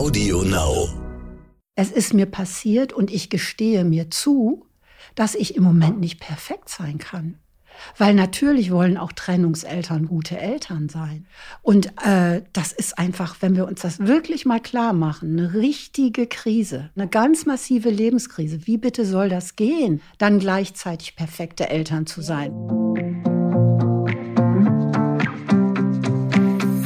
Audio Now. Es ist mir passiert und ich gestehe mir zu, dass ich im Moment nicht perfekt sein kann. Weil natürlich wollen auch Trennungseltern gute Eltern sein. Und äh, das ist einfach, wenn wir uns das wirklich mal klar machen, eine richtige Krise, eine ganz massive Lebenskrise. Wie bitte soll das gehen, dann gleichzeitig perfekte Eltern zu sein?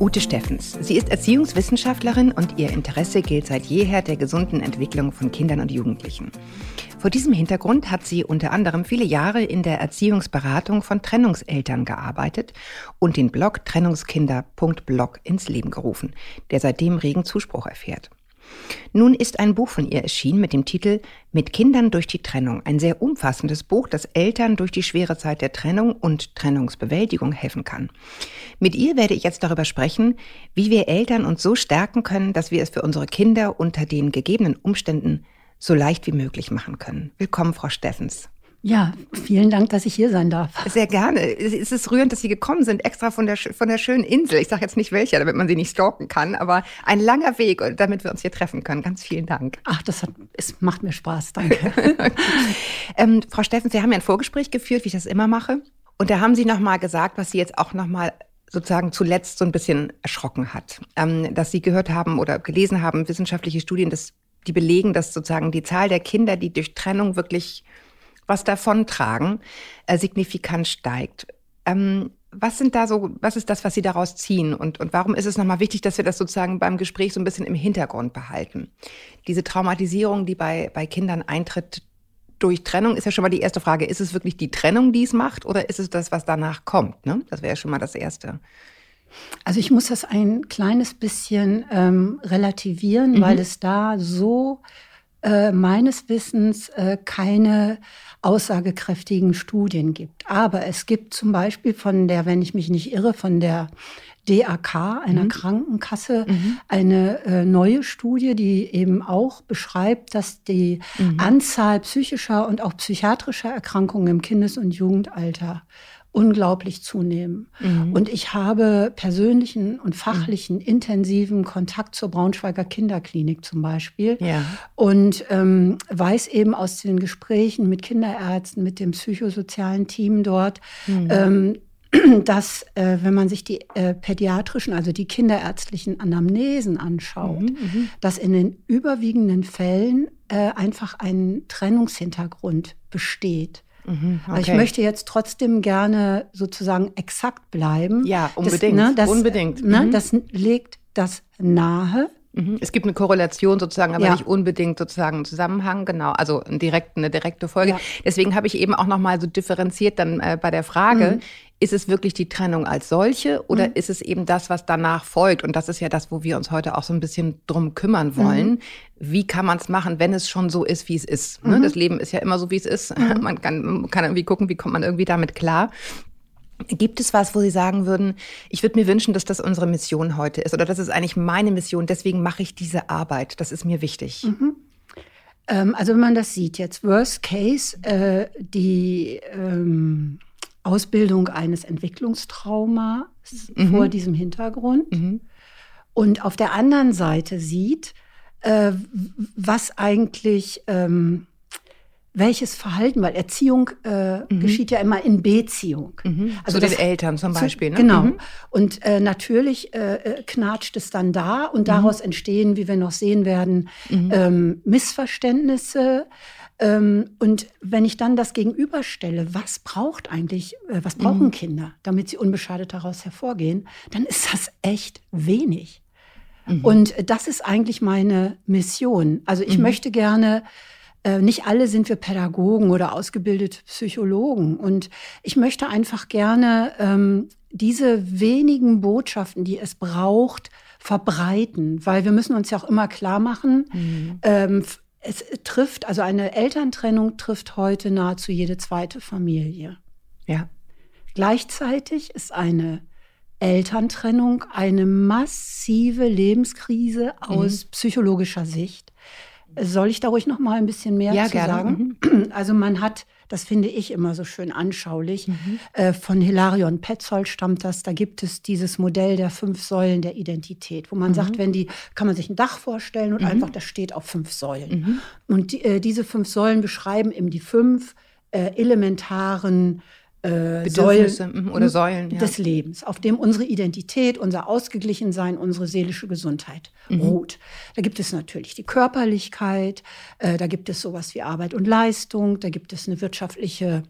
Ute Steffens. Sie ist Erziehungswissenschaftlerin und ihr Interesse gilt seit jeher der gesunden Entwicklung von Kindern und Jugendlichen. Vor diesem Hintergrund hat sie unter anderem viele Jahre in der Erziehungsberatung von Trennungseltern gearbeitet und den Blog Trennungskinder.blog ins Leben gerufen, der seitdem regen Zuspruch erfährt. Nun ist ein Buch von ihr erschienen mit dem Titel Mit Kindern durch die Trennung, ein sehr umfassendes Buch, das Eltern durch die schwere Zeit der Trennung und Trennungsbewältigung helfen kann. Mit ihr werde ich jetzt darüber sprechen, wie wir Eltern uns so stärken können, dass wir es für unsere Kinder unter den gegebenen Umständen so leicht wie möglich machen können. Willkommen, Frau Steffens. Ja, vielen Dank, dass ich hier sein darf. Sehr gerne. Es ist rührend, dass Sie gekommen sind, extra von der, von der schönen Insel. Ich sage jetzt nicht welcher, damit man sie nicht stalken kann, aber ein langer Weg, damit wir uns hier treffen können. Ganz vielen Dank. Ach, das hat, es macht mir Spaß. Danke. ähm, Frau Steffens, Sie haben ja ein Vorgespräch geführt, wie ich das immer mache. Und da haben Sie nochmal gesagt, was Sie jetzt auch nochmal sozusagen zuletzt so ein bisschen erschrocken hat. Ähm, dass Sie gehört haben oder gelesen haben, wissenschaftliche Studien, dass die belegen, dass sozusagen die Zahl der Kinder, die durch Trennung wirklich was davontragen, äh, signifikant steigt. Ähm, was sind da so, was ist das, was Sie daraus ziehen? Und, und warum ist es nochmal wichtig, dass wir das sozusagen beim Gespräch so ein bisschen im Hintergrund behalten? Diese Traumatisierung, die bei, bei Kindern eintritt durch Trennung, ist ja schon mal die erste Frage. Ist es wirklich die Trennung, die es macht, oder ist es das, was danach kommt? Ne? Das wäre ja schon mal das Erste. Also ich muss das ein kleines bisschen ähm, relativieren, mhm. weil es da so äh, meines Wissens äh, keine aussagekräftigen Studien gibt. Aber es gibt zum Beispiel von der, wenn ich mich nicht irre, von der DAK, einer mhm. Krankenkasse, mhm. eine äh, neue Studie, die eben auch beschreibt, dass die mhm. Anzahl psychischer und auch psychiatrischer Erkrankungen im Kindes- und Jugendalter unglaublich zunehmen. Mhm. Und ich habe persönlichen und fachlichen, mhm. intensiven Kontakt zur Braunschweiger Kinderklinik zum Beispiel. Ja. Und ähm, weiß eben aus den Gesprächen mit Kinderärzten, mit dem psychosozialen Team dort, mhm. ähm, dass, äh, wenn man sich die äh, pädiatrischen, also die kinderärztlichen Anamnesen anschaut, mhm, mhm. dass in den überwiegenden Fällen äh, einfach ein Trennungshintergrund besteht. Mhm, okay. Ich möchte jetzt trotzdem gerne sozusagen exakt bleiben. Ja, unbedingt. Das, ne, das, unbedingt. Ne, mhm. Das legt das nahe. Mhm. Es gibt eine Korrelation sozusagen, aber ja. nicht unbedingt sozusagen einen Zusammenhang, genau, also ein direkt, eine direkte Folge. Ja. Deswegen habe ich eben auch nochmal so differenziert dann äh, bei der Frage, mhm. Ist es wirklich die Trennung als solche oder mhm. ist es eben das, was danach folgt? Und das ist ja das, wo wir uns heute auch so ein bisschen drum kümmern wollen. Mhm. Wie kann man es machen, wenn es schon so ist, wie es ist? Ne? Mhm. Das Leben ist ja immer so, wie es ist. Mhm. Man kann, kann irgendwie gucken, wie kommt man irgendwie damit klar. Gibt es was, wo Sie sagen würden, ich würde mir wünschen, dass das unsere Mission heute ist oder das ist eigentlich meine Mission, deswegen mache ich diese Arbeit, das ist mir wichtig? Mhm. Ähm, also wenn man das sieht jetzt, Worst Case, äh, die ähm, Ausbildung eines Entwicklungstraumas mhm. vor diesem Hintergrund mhm. und auf der anderen Seite sieht, äh, was eigentlich... Ähm, welches Verhalten, weil Erziehung äh, mhm. geschieht ja immer in Beziehung. Mhm. Also zu den Eltern zum Beispiel. Zu, ne? Genau. Mhm. Und äh, natürlich äh, äh, knatscht es dann da und mhm. daraus entstehen, wie wir noch sehen werden, ähm, Missverständnisse. Ähm, und wenn ich dann das gegenüberstelle, was braucht eigentlich, äh, was brauchen mhm. Kinder, damit sie unbeschadet daraus hervorgehen, dann ist das echt wenig. Und das ist eigentlich meine Mission. Also ich möchte gerne äh, nicht alle sind wir Pädagogen oder ausgebildete Psychologen. Und ich möchte einfach gerne ähm, diese wenigen Botschaften, die es braucht, verbreiten, weil wir müssen uns ja auch immer klar machen, mhm. ähm, es trifft, also eine Elterntrennung trifft heute nahezu jede zweite Familie. Ja. Gleichzeitig ist eine Elterntrennung eine massive Lebenskrise aus mhm. psychologischer Sicht Soll ich da ruhig noch mal ein bisschen mehr ja, zu gerne. sagen? Mhm. Also man hat, das finde ich immer so schön anschaulich, mhm. äh, von Hilarion Petzold stammt das, da gibt es dieses Modell der fünf Säulen der Identität, wo man mhm. sagt, wenn die, kann man sich ein Dach vorstellen und mhm. einfach, das steht auf fünf Säulen. Mhm. Und die, äh, diese fünf Säulen beschreiben eben die fünf äh, elementaren äh, Säulen mhm, oder Säulen ja. des Lebens, auf dem unsere Identität, unser Ausgeglichensein, unsere seelische Gesundheit mhm. ruht. Da gibt es natürlich die Körperlichkeit, äh, da gibt es sowas wie Arbeit und Leistung, da gibt es eine wirtschaftliche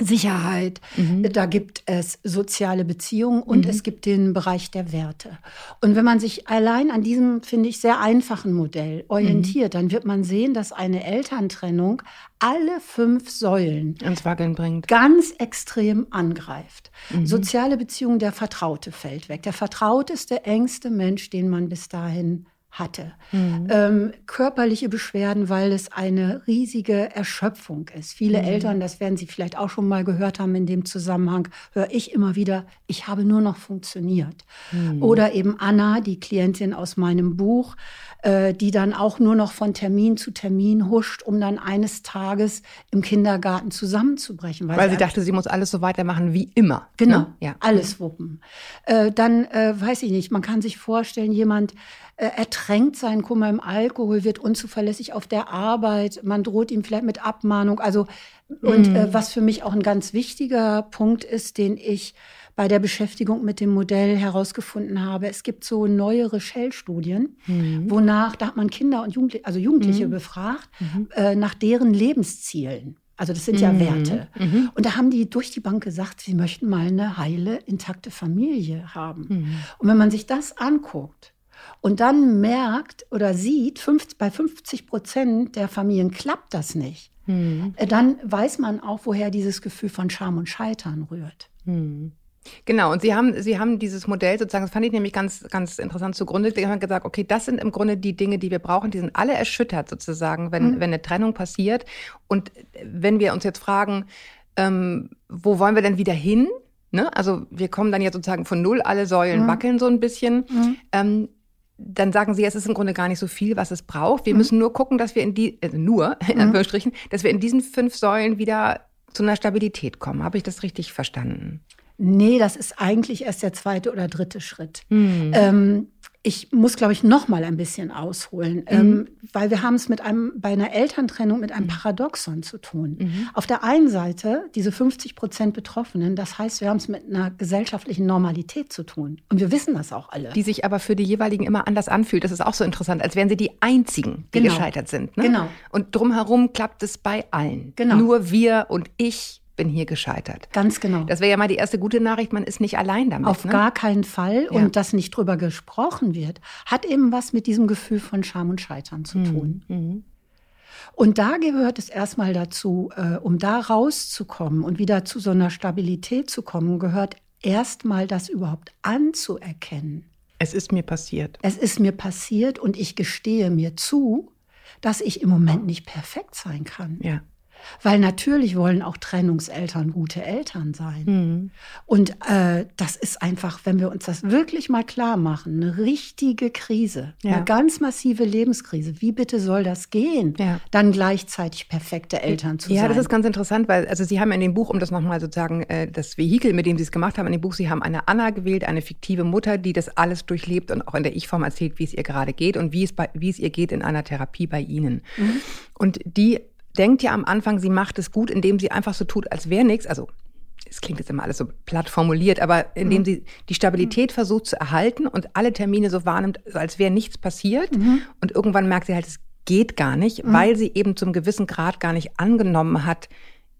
Sicherheit, mhm. da gibt es soziale Beziehungen und mhm. es gibt den Bereich der Werte. Und wenn man sich allein an diesem, finde ich, sehr einfachen Modell orientiert, mhm. dann wird man sehen, dass eine Elterntrennung alle fünf Säulen ins Wackeln bringt. Ganz extrem angreift. Mhm. Soziale Beziehungen, der Vertraute fällt weg. Der Vertraute ist der engste Mensch, den man bis dahin hatte. Mhm. Ähm, körperliche Beschwerden, weil es eine riesige Erschöpfung ist. Viele mhm. Eltern, das werden Sie vielleicht auch schon mal gehört haben in dem Zusammenhang, höre ich immer wieder, ich habe nur noch funktioniert. Mhm. Oder eben Anna, die Klientin aus meinem Buch, äh, die dann auch nur noch von Termin zu Termin huscht, um dann eines Tages im Kindergarten zusammenzubrechen. Weil, weil sie, sie dachte, sie muss alles so weitermachen wie immer. Genau, ne? ja. alles wuppen. Äh, dann äh, weiß ich nicht, man kann sich vorstellen, jemand, äh, ertränkt seinen Kummer im Alkohol, wird unzuverlässig auf der Arbeit, man droht ihm vielleicht mit Abmahnung. Also, und äh, mhm. was für mich auch ein ganz wichtiger Punkt ist, den ich bei der Beschäftigung mit dem Modell herausgefunden habe. Es gibt so neuere Shell-Studien, mhm. wonach, da hat man Kinder und Jugendliche, also Jugendliche mhm. befragt, mhm. äh, nach deren Lebenszielen. Also das sind ja mhm. Werte. Mhm. Und da haben die durch die Bank gesagt, sie möchten mal eine heile, intakte Familie haben. Mhm. Und wenn man sich das anguckt, und dann merkt oder sieht, 50, bei 50 Prozent der Familien klappt das nicht, hm. dann weiß man auch, woher dieses Gefühl von Scham und Scheitern rührt. Genau, und Sie haben, Sie haben dieses Modell sozusagen, das fand ich nämlich ganz, ganz interessant zugrunde. Sie haben gesagt, okay, das sind im Grunde die Dinge, die wir brauchen, die sind alle erschüttert sozusagen, wenn, mhm. wenn eine Trennung passiert. Und wenn wir uns jetzt fragen, ähm, wo wollen wir denn wieder hin? Ne? Also wir kommen dann jetzt sozusagen von null, alle Säulen mhm. wackeln so ein bisschen. Mhm. Ähm, dann sagen sie, es ist im Grunde gar nicht so viel, was es braucht. Wir mhm. müssen nur gucken, dass wir in die, also nur, in mhm. Anführungsstrichen, dass wir in diesen fünf Säulen wieder zu einer Stabilität kommen. Habe ich das richtig verstanden? Nee, das ist eigentlich erst der zweite oder dritte Schritt. Mhm. Ähm, ich muss, glaube ich, noch mal ein bisschen ausholen, mhm. ähm, weil wir haben es mit einem bei einer Elterntrennung mit einem mhm. Paradoxon zu tun. Mhm. Auf der einen Seite diese 50 Prozent Betroffenen, das heißt, wir haben es mit einer gesellschaftlichen Normalität zu tun und wir wissen das auch alle. Die sich aber für die jeweiligen immer anders anfühlt. Das ist auch so interessant, als wären sie die einzigen, die genau. gescheitert sind. Ne? Genau. Und drumherum klappt es bei allen. Genau. Nur wir und ich bin hier gescheitert. Ganz genau. Das wäre ja mal die erste gute Nachricht, man ist nicht allein damit. Auf ne? gar keinen Fall. Ja. Und dass nicht drüber gesprochen wird, hat eben was mit diesem Gefühl von Scham und Scheitern zu mhm. tun. Mhm. Und da gehört es erstmal dazu, äh, um da rauszukommen und wieder zu so einer Stabilität zu kommen, gehört erstmal das überhaupt anzuerkennen. Es ist mir passiert. Es ist mir passiert und ich gestehe mir zu, dass ich im Moment nicht perfekt sein kann. Ja. Weil natürlich wollen auch Trennungseltern gute Eltern sein. Mhm. Und äh, das ist einfach, wenn wir uns das wirklich mal klar machen, eine richtige Krise, ja. eine ganz massive Lebenskrise. Wie bitte soll das gehen, ja. dann gleichzeitig perfekte Eltern zu ja, sein? Ja, das ist ganz interessant, weil also Sie haben in dem Buch, um das nochmal sozusagen äh, das Vehikel, mit dem Sie es gemacht haben, in dem Buch, Sie haben eine Anna gewählt, eine fiktive Mutter, die das alles durchlebt und auch in der Ich-Form erzählt, wie es ihr gerade geht und wie es, bei, wie es ihr geht in einer Therapie bei Ihnen. Mhm. Und die denkt ja am Anfang, sie macht es gut, indem sie einfach so tut, als wäre nichts. Also es klingt jetzt immer alles so platt formuliert, aber indem mhm. sie die Stabilität mhm. versucht zu erhalten und alle Termine so wahrnimmt, als wäre nichts passiert. Mhm. Und irgendwann merkt sie halt, es geht gar nicht, mhm. weil sie eben zum gewissen Grad gar nicht angenommen hat,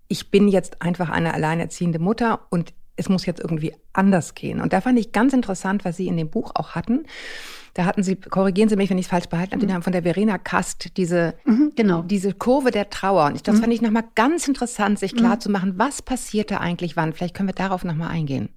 ich bin jetzt einfach eine alleinerziehende Mutter und es muss jetzt irgendwie anders gehen. Und da fand ich ganz interessant, was Sie in dem Buch auch hatten. Da hatten Sie, korrigieren Sie mich, wenn ich es falsch behalten habe, mhm. haben von der Verena Kast diese, mhm, genau. diese Kurve der Trauer. Und das mhm. fand ich nochmal ganz interessant, sich klar mhm. zu machen, was passierte eigentlich wann. Vielleicht können wir darauf nochmal eingehen.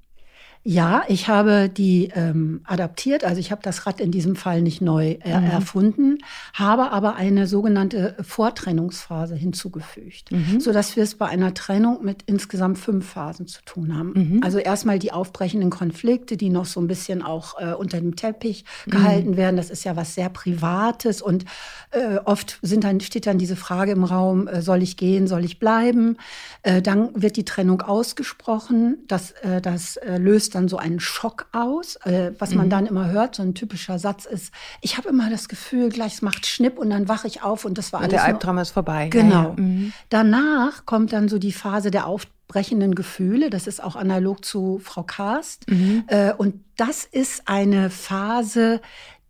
Ja, ich habe die ähm, adaptiert. Also ich habe das Rad in diesem Fall nicht neu äh, mhm. erfunden, habe aber eine sogenannte Vortrennungsphase hinzugefügt, mhm. sodass wir es bei einer Trennung mit insgesamt fünf Phasen zu tun haben. Mhm. Also erstmal die aufbrechenden Konflikte, die noch so ein bisschen auch äh, unter dem Teppich mhm. gehalten werden. Das ist ja was sehr Privates und äh, oft sind dann, steht dann diese Frage im Raum, äh, soll ich gehen, soll ich bleiben? Äh, dann wird die Trennung ausgesprochen. Das, äh, das löst dann so einen Schock aus. Äh, was man mhm. dann immer hört, so ein typischer Satz ist, ich habe immer das Gefühl, gleich es macht Schnipp und dann wache ich auf und das war und alles. Der Albtraum ist vorbei. Genau. Ja, ja. Mhm. Danach kommt dann so die Phase der aufbrechenden Gefühle. Das ist auch analog zu Frau Karst. Mhm. Äh, und das ist eine Phase,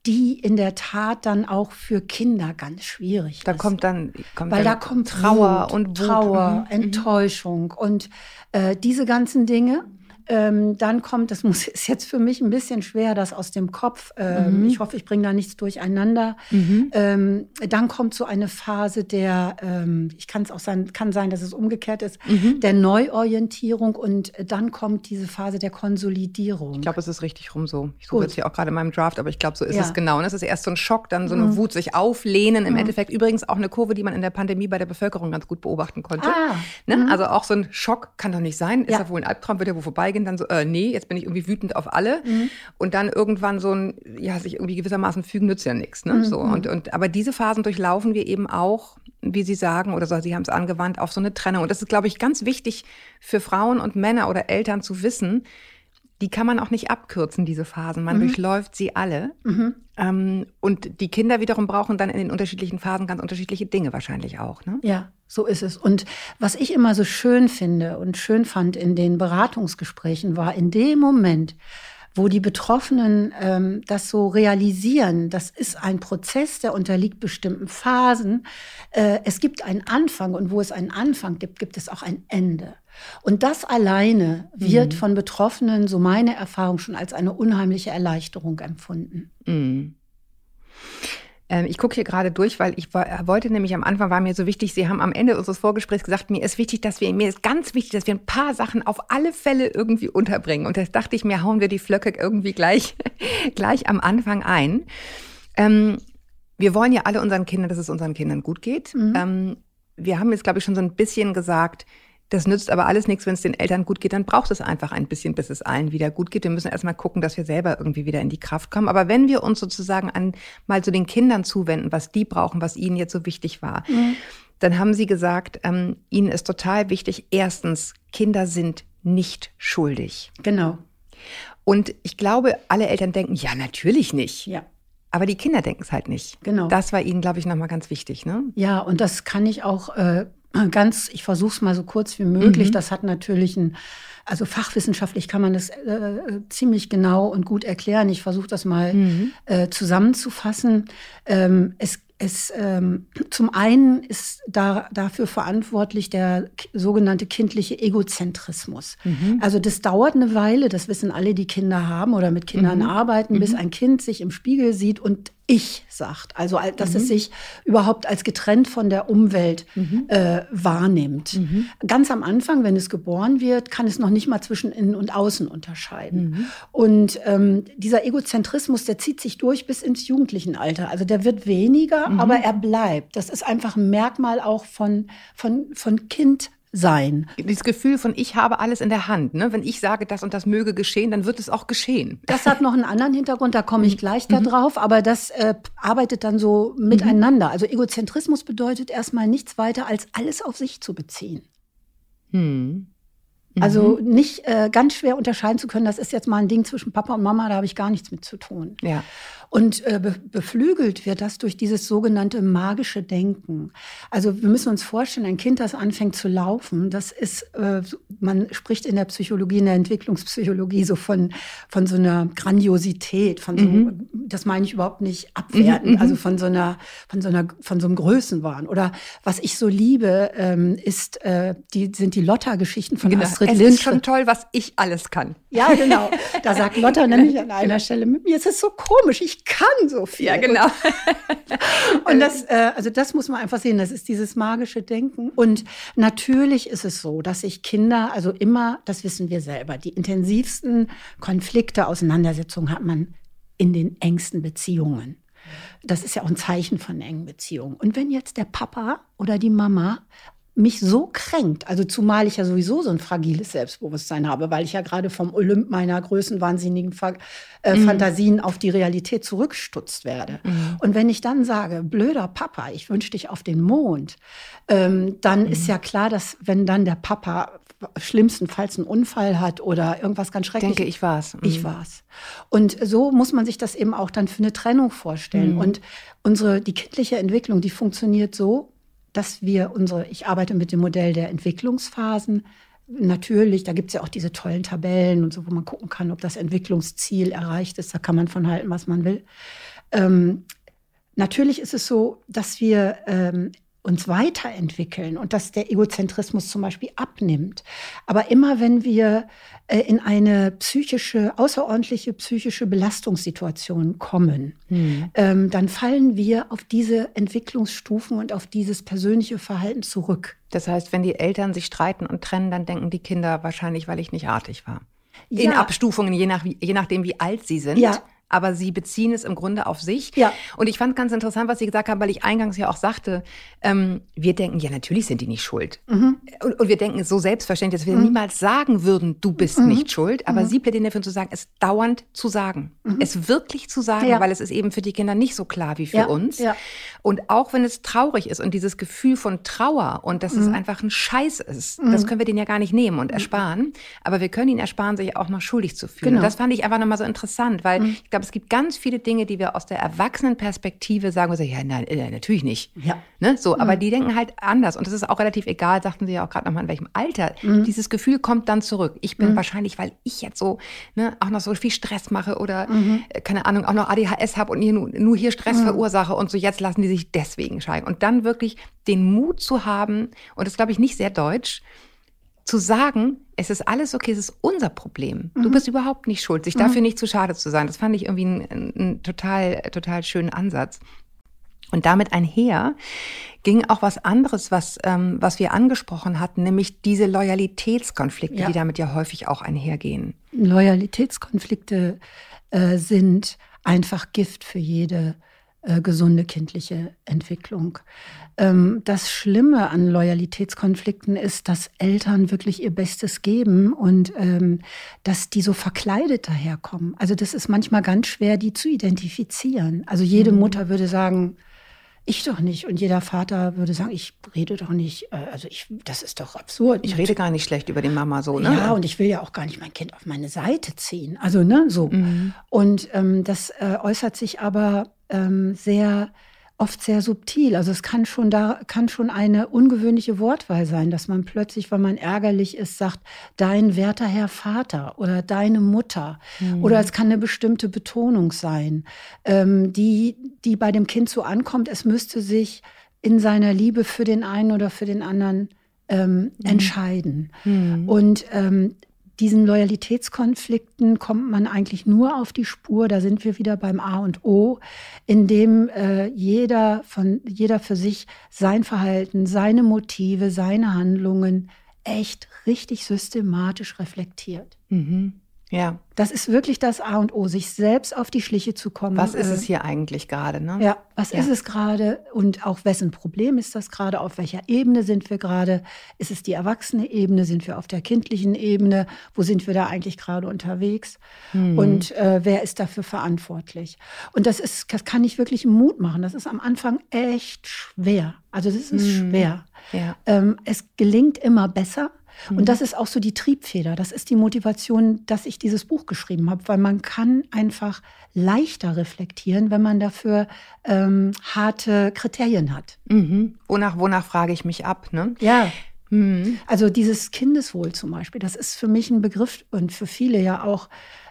die in der Tat dann auch für Kinder ganz schwierig da ist. Da kommt dann kommt weil dann da kommt Trauer Wut, und Wut. Trauer, mhm. Enttäuschung und äh, diese ganzen Dinge. Ähm, dann kommt, das muss, ist jetzt für mich ein bisschen schwer, das aus dem Kopf. Ähm, mhm. Ich hoffe, ich bringe da nichts durcheinander. Mhm. Ähm, dann kommt so eine Phase der, ähm, ich kann es auch sein, kann sein, dass es umgekehrt ist, mhm. der Neuorientierung und dann kommt diese Phase der Konsolidierung. Ich glaube, es ist richtig rum so. Ich suche jetzt hier auch gerade in meinem Draft, aber ich glaube, so ist ja. es genau. Und es ist erst so ein Schock, dann so eine mhm. Wut, sich auflehnen. Im mhm. Endeffekt übrigens auch eine Kurve, die man in der Pandemie bei der Bevölkerung ganz gut beobachten konnte. Ah. Ne? Mhm. Also auch so ein Schock kann doch nicht sein. Ist ja, ja wohl ein Albtraum, wird ja wohl vorbei Steigen dann so, äh, nee, jetzt bin ich irgendwie wütend auf alle. Mhm. Und dann irgendwann so ein, ja, sich irgendwie gewissermaßen fügen nützt ja nichts. Ne? Mhm. So, und, und, aber diese Phasen durchlaufen wir eben auch, wie Sie sagen, oder so, Sie haben es angewandt, auf so eine Trennung. Und das ist, glaube ich, ganz wichtig für Frauen und Männer oder Eltern zu wissen, die kann man auch nicht abkürzen, diese Phasen. Man mhm. durchläuft sie alle. Mhm. Ähm, und die Kinder wiederum brauchen dann in den unterschiedlichen Phasen ganz unterschiedliche Dinge wahrscheinlich auch. Ne? Ja, so ist es. Und was ich immer so schön finde und schön fand in den Beratungsgesprächen war in dem Moment, wo die Betroffenen ähm, das so realisieren, das ist ein Prozess, der unterliegt bestimmten Phasen. Äh, es gibt einen Anfang und wo es einen Anfang gibt, gibt es auch ein Ende. Und das alleine wird mhm. von Betroffenen, so meine Erfahrung, schon als eine unheimliche Erleichterung empfunden. Mhm. Ähm, ich gucke hier gerade durch, weil ich wollte nämlich am Anfang, war mir so wichtig, Sie haben am Ende unseres Vorgesprächs gesagt, mir ist wichtig, dass wir, mir ist ganz wichtig, dass wir ein paar Sachen auf alle Fälle irgendwie unterbringen. Und das dachte ich mir, hauen wir die Flöcke irgendwie gleich, gleich am Anfang ein. Ähm, wir wollen ja alle unseren Kindern, dass es unseren Kindern gut geht. Mhm. Ähm, wir haben jetzt, glaube ich, schon so ein bisschen gesagt, das nützt aber alles nichts, wenn es den Eltern gut geht, dann braucht es einfach ein bisschen, bis es allen wieder gut geht. Wir müssen erstmal gucken, dass wir selber irgendwie wieder in die Kraft kommen. Aber wenn wir uns sozusagen an mal zu den Kindern zuwenden, was die brauchen, was ihnen jetzt so wichtig war, mhm. dann haben sie gesagt, ähm, ihnen ist total wichtig, erstens, Kinder sind nicht schuldig. Genau. Und ich glaube, alle Eltern denken, ja, natürlich nicht. Ja. Aber die Kinder denken es halt nicht. Genau. Das war ihnen, glaube ich, nochmal ganz wichtig. Ne? Ja, und das kann ich auch äh, ganz, ich versuche es mal so kurz wie möglich. Mhm. Das hat natürlich ein, also fachwissenschaftlich kann man das äh, ziemlich genau und gut erklären. Ich versuche das mal mhm. äh, zusammenzufassen. Ähm, es es, ähm, zum einen ist da, dafür verantwortlich der sogenannte kindliche Egozentrismus. Mhm. Also das dauert eine Weile, das wissen alle, die Kinder haben oder mit Kindern mhm. arbeiten, bis mhm. ein Kind sich im Spiegel sieht und ich sagt. Also, dass mhm. es sich überhaupt als getrennt von der Umwelt mhm. äh, wahrnimmt. Mhm. Ganz am Anfang, wenn es geboren wird, kann es noch nicht mal zwischen Innen und Außen unterscheiden. Mhm. Und ähm, dieser Egozentrismus, der zieht sich durch bis ins Jugendlichenalter. Also der wird weniger, mhm. aber er bleibt. Das ist einfach ein Merkmal auch von, von, von Kind sein. Dieses Gefühl von ich habe alles in der Hand. Ne? Wenn ich sage, das und das möge geschehen, dann wird es auch geschehen. Das hat noch einen anderen Hintergrund, da komme ich mhm. gleich mhm. drauf, aber das äh, arbeitet dann so miteinander. Also Egozentrismus bedeutet erstmal nichts weiter, als alles auf sich zu beziehen. Mhm. Also mhm. nicht äh, ganz schwer unterscheiden zu können, das ist jetzt mal ein Ding zwischen Papa und Mama, da habe ich gar nichts mit zu tun. Ja. Und äh, be beflügelt wird das durch dieses sogenannte magische Denken. Also wir müssen uns vorstellen, ein Kind, das anfängt zu laufen, das ist, äh, man spricht in der Psychologie, in der Entwicklungspsychologie so von, von so einer Grandiosität, von so, mhm. das meine ich überhaupt nicht abwerten, mhm, mhm, also von so einer, von so einer, von so einem Größenwahn. Oder was ich so liebe, ähm, ist, äh, die, sind die Lotta-Geschichten von genau. Astrid Lindgren. Es ist schon toll, was ich alles kann. Ja, genau. Da sagt Lotta nämlich an einer Stelle, mit mir ist es so komisch, ich ich kann so viel. Ja, genau. und das, äh, also das muss man einfach sehen. Das ist dieses magische Denken. Und natürlich ist es so, dass sich Kinder, also immer, das wissen wir selber, die intensivsten Konflikte, Auseinandersetzungen hat man in den engsten Beziehungen. Das ist ja auch ein Zeichen von engen Beziehungen. Und wenn jetzt der Papa oder die Mama mich so kränkt, also zumal ich ja sowieso so ein fragiles Selbstbewusstsein habe, weil ich ja gerade vom Olymp meiner größenwahnsinnigen Fa äh, mhm. Fantasien auf die Realität zurückstutzt werde. Mhm. Und wenn ich dann sage, blöder Papa, ich wünsche dich auf den Mond, ähm, dann mhm. ist ja klar, dass wenn dann der Papa schlimmstenfalls einen Unfall hat oder irgendwas ganz Schreckliches. Denke, ich war's. Mhm. Ich war's. Und so muss man sich das eben auch dann für eine Trennung vorstellen. Mhm. Und unsere, die kindliche Entwicklung, die funktioniert so, dass wir unsere, ich arbeite mit dem Modell der Entwicklungsphasen. Natürlich, da gibt es ja auch diese tollen Tabellen und so, wo man gucken kann, ob das Entwicklungsziel erreicht ist. Da kann man von halten, was man will. Ähm, natürlich ist es so, dass wir ähm, uns weiterentwickeln und dass der Egozentrismus zum Beispiel abnimmt. Aber immer wenn wir äh, in eine psychische, außerordentliche psychische Belastungssituation kommen, hm. ähm, dann fallen wir auf diese Entwicklungsstufen und auf dieses persönliche Verhalten zurück. Das heißt, wenn die Eltern sich streiten und trennen, dann denken die Kinder wahrscheinlich, weil ich nicht artig war. Ja. In Abstufungen, je, nach, je nachdem, wie alt sie sind. Ja, aber sie beziehen es im Grunde auf sich. Ja. Und ich fand ganz interessant, was Sie gesagt haben, weil ich eingangs ja auch sagte, ähm, wir denken, ja, natürlich sind die nicht schuld. Mhm. Und, und, wir denken so selbstverständlich, dass wir mhm. niemals sagen würden, du bist mhm. nicht schuld. Aber mhm. Sie plädieren dafür zu sagen, es dauernd zu sagen. Mhm. Es wirklich zu sagen, ja. weil es ist eben für die Kinder nicht so klar wie für ja. uns. Ja. Und auch wenn es traurig ist und dieses Gefühl von Trauer und dass es mhm. einfach ein Scheiß ist, das können wir denen ja gar nicht nehmen und ersparen. Aber wir können ihnen ersparen, sich auch noch schuldig zu fühlen. Genau. Und das fand ich einfach nochmal so interessant, weil ich glaube, es gibt ganz viele Dinge, die wir aus der Erwachsenenperspektive sagen, wir so, ja, nein, äh, natürlich nicht. Ja. Ne? So, mhm. aber die denken halt anders. Und das ist auch relativ egal, sagten Sie ja auch gerade nochmal, in welchem Alter. Mhm. Dieses Gefühl kommt dann zurück. Ich bin mhm. wahrscheinlich, weil ich jetzt so ne, auch noch so viel Stress mache oder, mhm. äh, keine Ahnung, auch noch ADHS habe und hier, nur, nur hier Stress mhm. verursache und so, jetzt lassen die sich deswegen scheiden. Und dann wirklich den Mut zu haben, und das glaube ich nicht sehr deutsch, zu sagen, es ist alles okay, es ist unser Problem. Mhm. Du bist überhaupt nicht schuld, sich mhm. dafür nicht zu schade zu sein. Das fand ich irgendwie einen, einen total, total schönen Ansatz. Und damit einher ging auch was anderes, was, ähm, was wir angesprochen hatten, nämlich diese Loyalitätskonflikte, ja. die damit ja häufig auch einhergehen. Loyalitätskonflikte äh, sind einfach Gift für jede äh, gesunde kindliche Entwicklung. Ähm, das Schlimme an Loyalitätskonflikten ist, dass Eltern wirklich ihr Bestes geben und ähm, dass die so verkleidet daherkommen. Also das ist manchmal ganz schwer, die zu identifizieren. Also jede mhm. Mutter würde sagen, ich doch nicht. Und jeder Vater würde sagen, ich rede doch nicht. Äh, also ich, das ist doch absurd. Ich rede gar nicht schlecht über die Mama so, ne? Ja, und ich will ja auch gar nicht mein Kind auf meine Seite ziehen. Also, ne, so. Mhm. Und ähm, das äh, äußert sich aber ähm, sehr oft sehr subtil. Also es kann schon da kann schon eine ungewöhnliche Wortwahl sein, dass man plötzlich, wenn man ärgerlich ist, sagt, dein werter Herr Vater oder deine Mutter. Mhm. Oder es kann eine bestimmte Betonung sein, ähm, die, die bei dem Kind so ankommt, es müsste sich in seiner Liebe für den einen oder für den anderen ähm, mhm. entscheiden. Mhm. Und ähm, diesen Loyalitätskonflikten kommt man eigentlich nur auf die Spur, da sind wir wieder beim A und O, indem äh, jeder von jeder für sich sein Verhalten, seine Motive, seine Handlungen echt richtig systematisch reflektiert. Mhm. Ja. Das ist wirklich das A und O, sich selbst auf die Schliche zu kommen. Was ist es hier eigentlich gerade? Ne? Ja, was ja. ist es gerade und auch wessen Problem ist das gerade? Auf welcher Ebene sind wir gerade? Ist es die erwachsene Ebene? Sind wir auf der kindlichen Ebene? Wo sind wir da eigentlich gerade unterwegs? Mhm. Und äh, wer ist dafür verantwortlich? Und das ist, das kann ich wirklich Mut machen. Das ist am Anfang echt schwer. Also das ist mhm. schwer. Ja. Ähm, es gelingt immer besser. Und mhm. das ist auch so die Triebfeder. Das ist die Motivation, dass ich dieses Buch geschrieben habe, weil man kann einfach leichter reflektieren, wenn man dafür ähm, harte Kriterien hat. Mhm. Wonach, wonach frage ich mich ab? Ne? Ja. Mhm. Also dieses Kindeswohl zum Beispiel, das ist für mich ein Begriff und für viele ja auch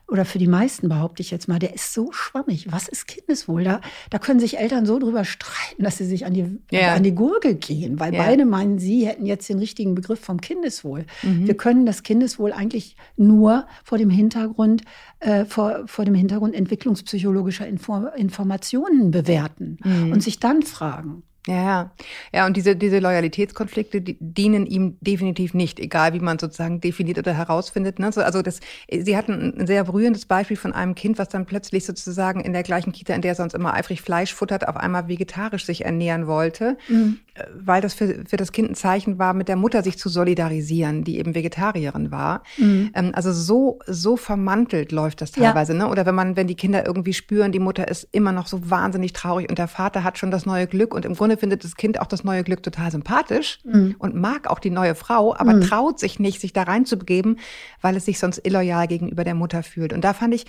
oder für die meisten behaupte ich jetzt mal, der ist so schwammig. Was ist Kindeswohl? Da, da können sich Eltern so drüber streiten, dass sie sich an die, ja. an die Gurgel gehen, weil ja. beide meinen, sie hätten jetzt den richtigen Begriff vom Kindeswohl. Mhm. Wir können das Kindeswohl eigentlich nur vor dem Hintergrund, äh, vor, vor dem Hintergrund entwicklungspsychologischer Info Informationen bewerten mhm. und sich dann fragen, ja, ja. Ja, und diese, diese Loyalitätskonflikte, die dienen ihm definitiv nicht, egal wie man sozusagen definiert oder herausfindet. Ne? Also das, Sie hatten ein sehr berührendes Beispiel von einem Kind, was dann plötzlich sozusagen in der gleichen Kita, in der er sonst immer eifrig Fleisch futtert, auf einmal vegetarisch sich ernähren wollte, mhm. weil das für, für das Kind ein Zeichen war, mit der Mutter sich zu solidarisieren, die eben Vegetarierin war. Mhm. Ähm, also so, so vermantelt läuft das teilweise. Ja. Ne? Oder wenn man, wenn die Kinder irgendwie spüren, die Mutter ist immer noch so wahnsinnig traurig und der Vater hat schon das neue Glück und im Grunde Grunde findet das Kind auch das neue Glück total sympathisch mhm. und mag auch die neue Frau, aber mhm. traut sich nicht, sich da reinzubegeben, weil es sich sonst illoyal gegenüber der Mutter fühlt. Und da fand ich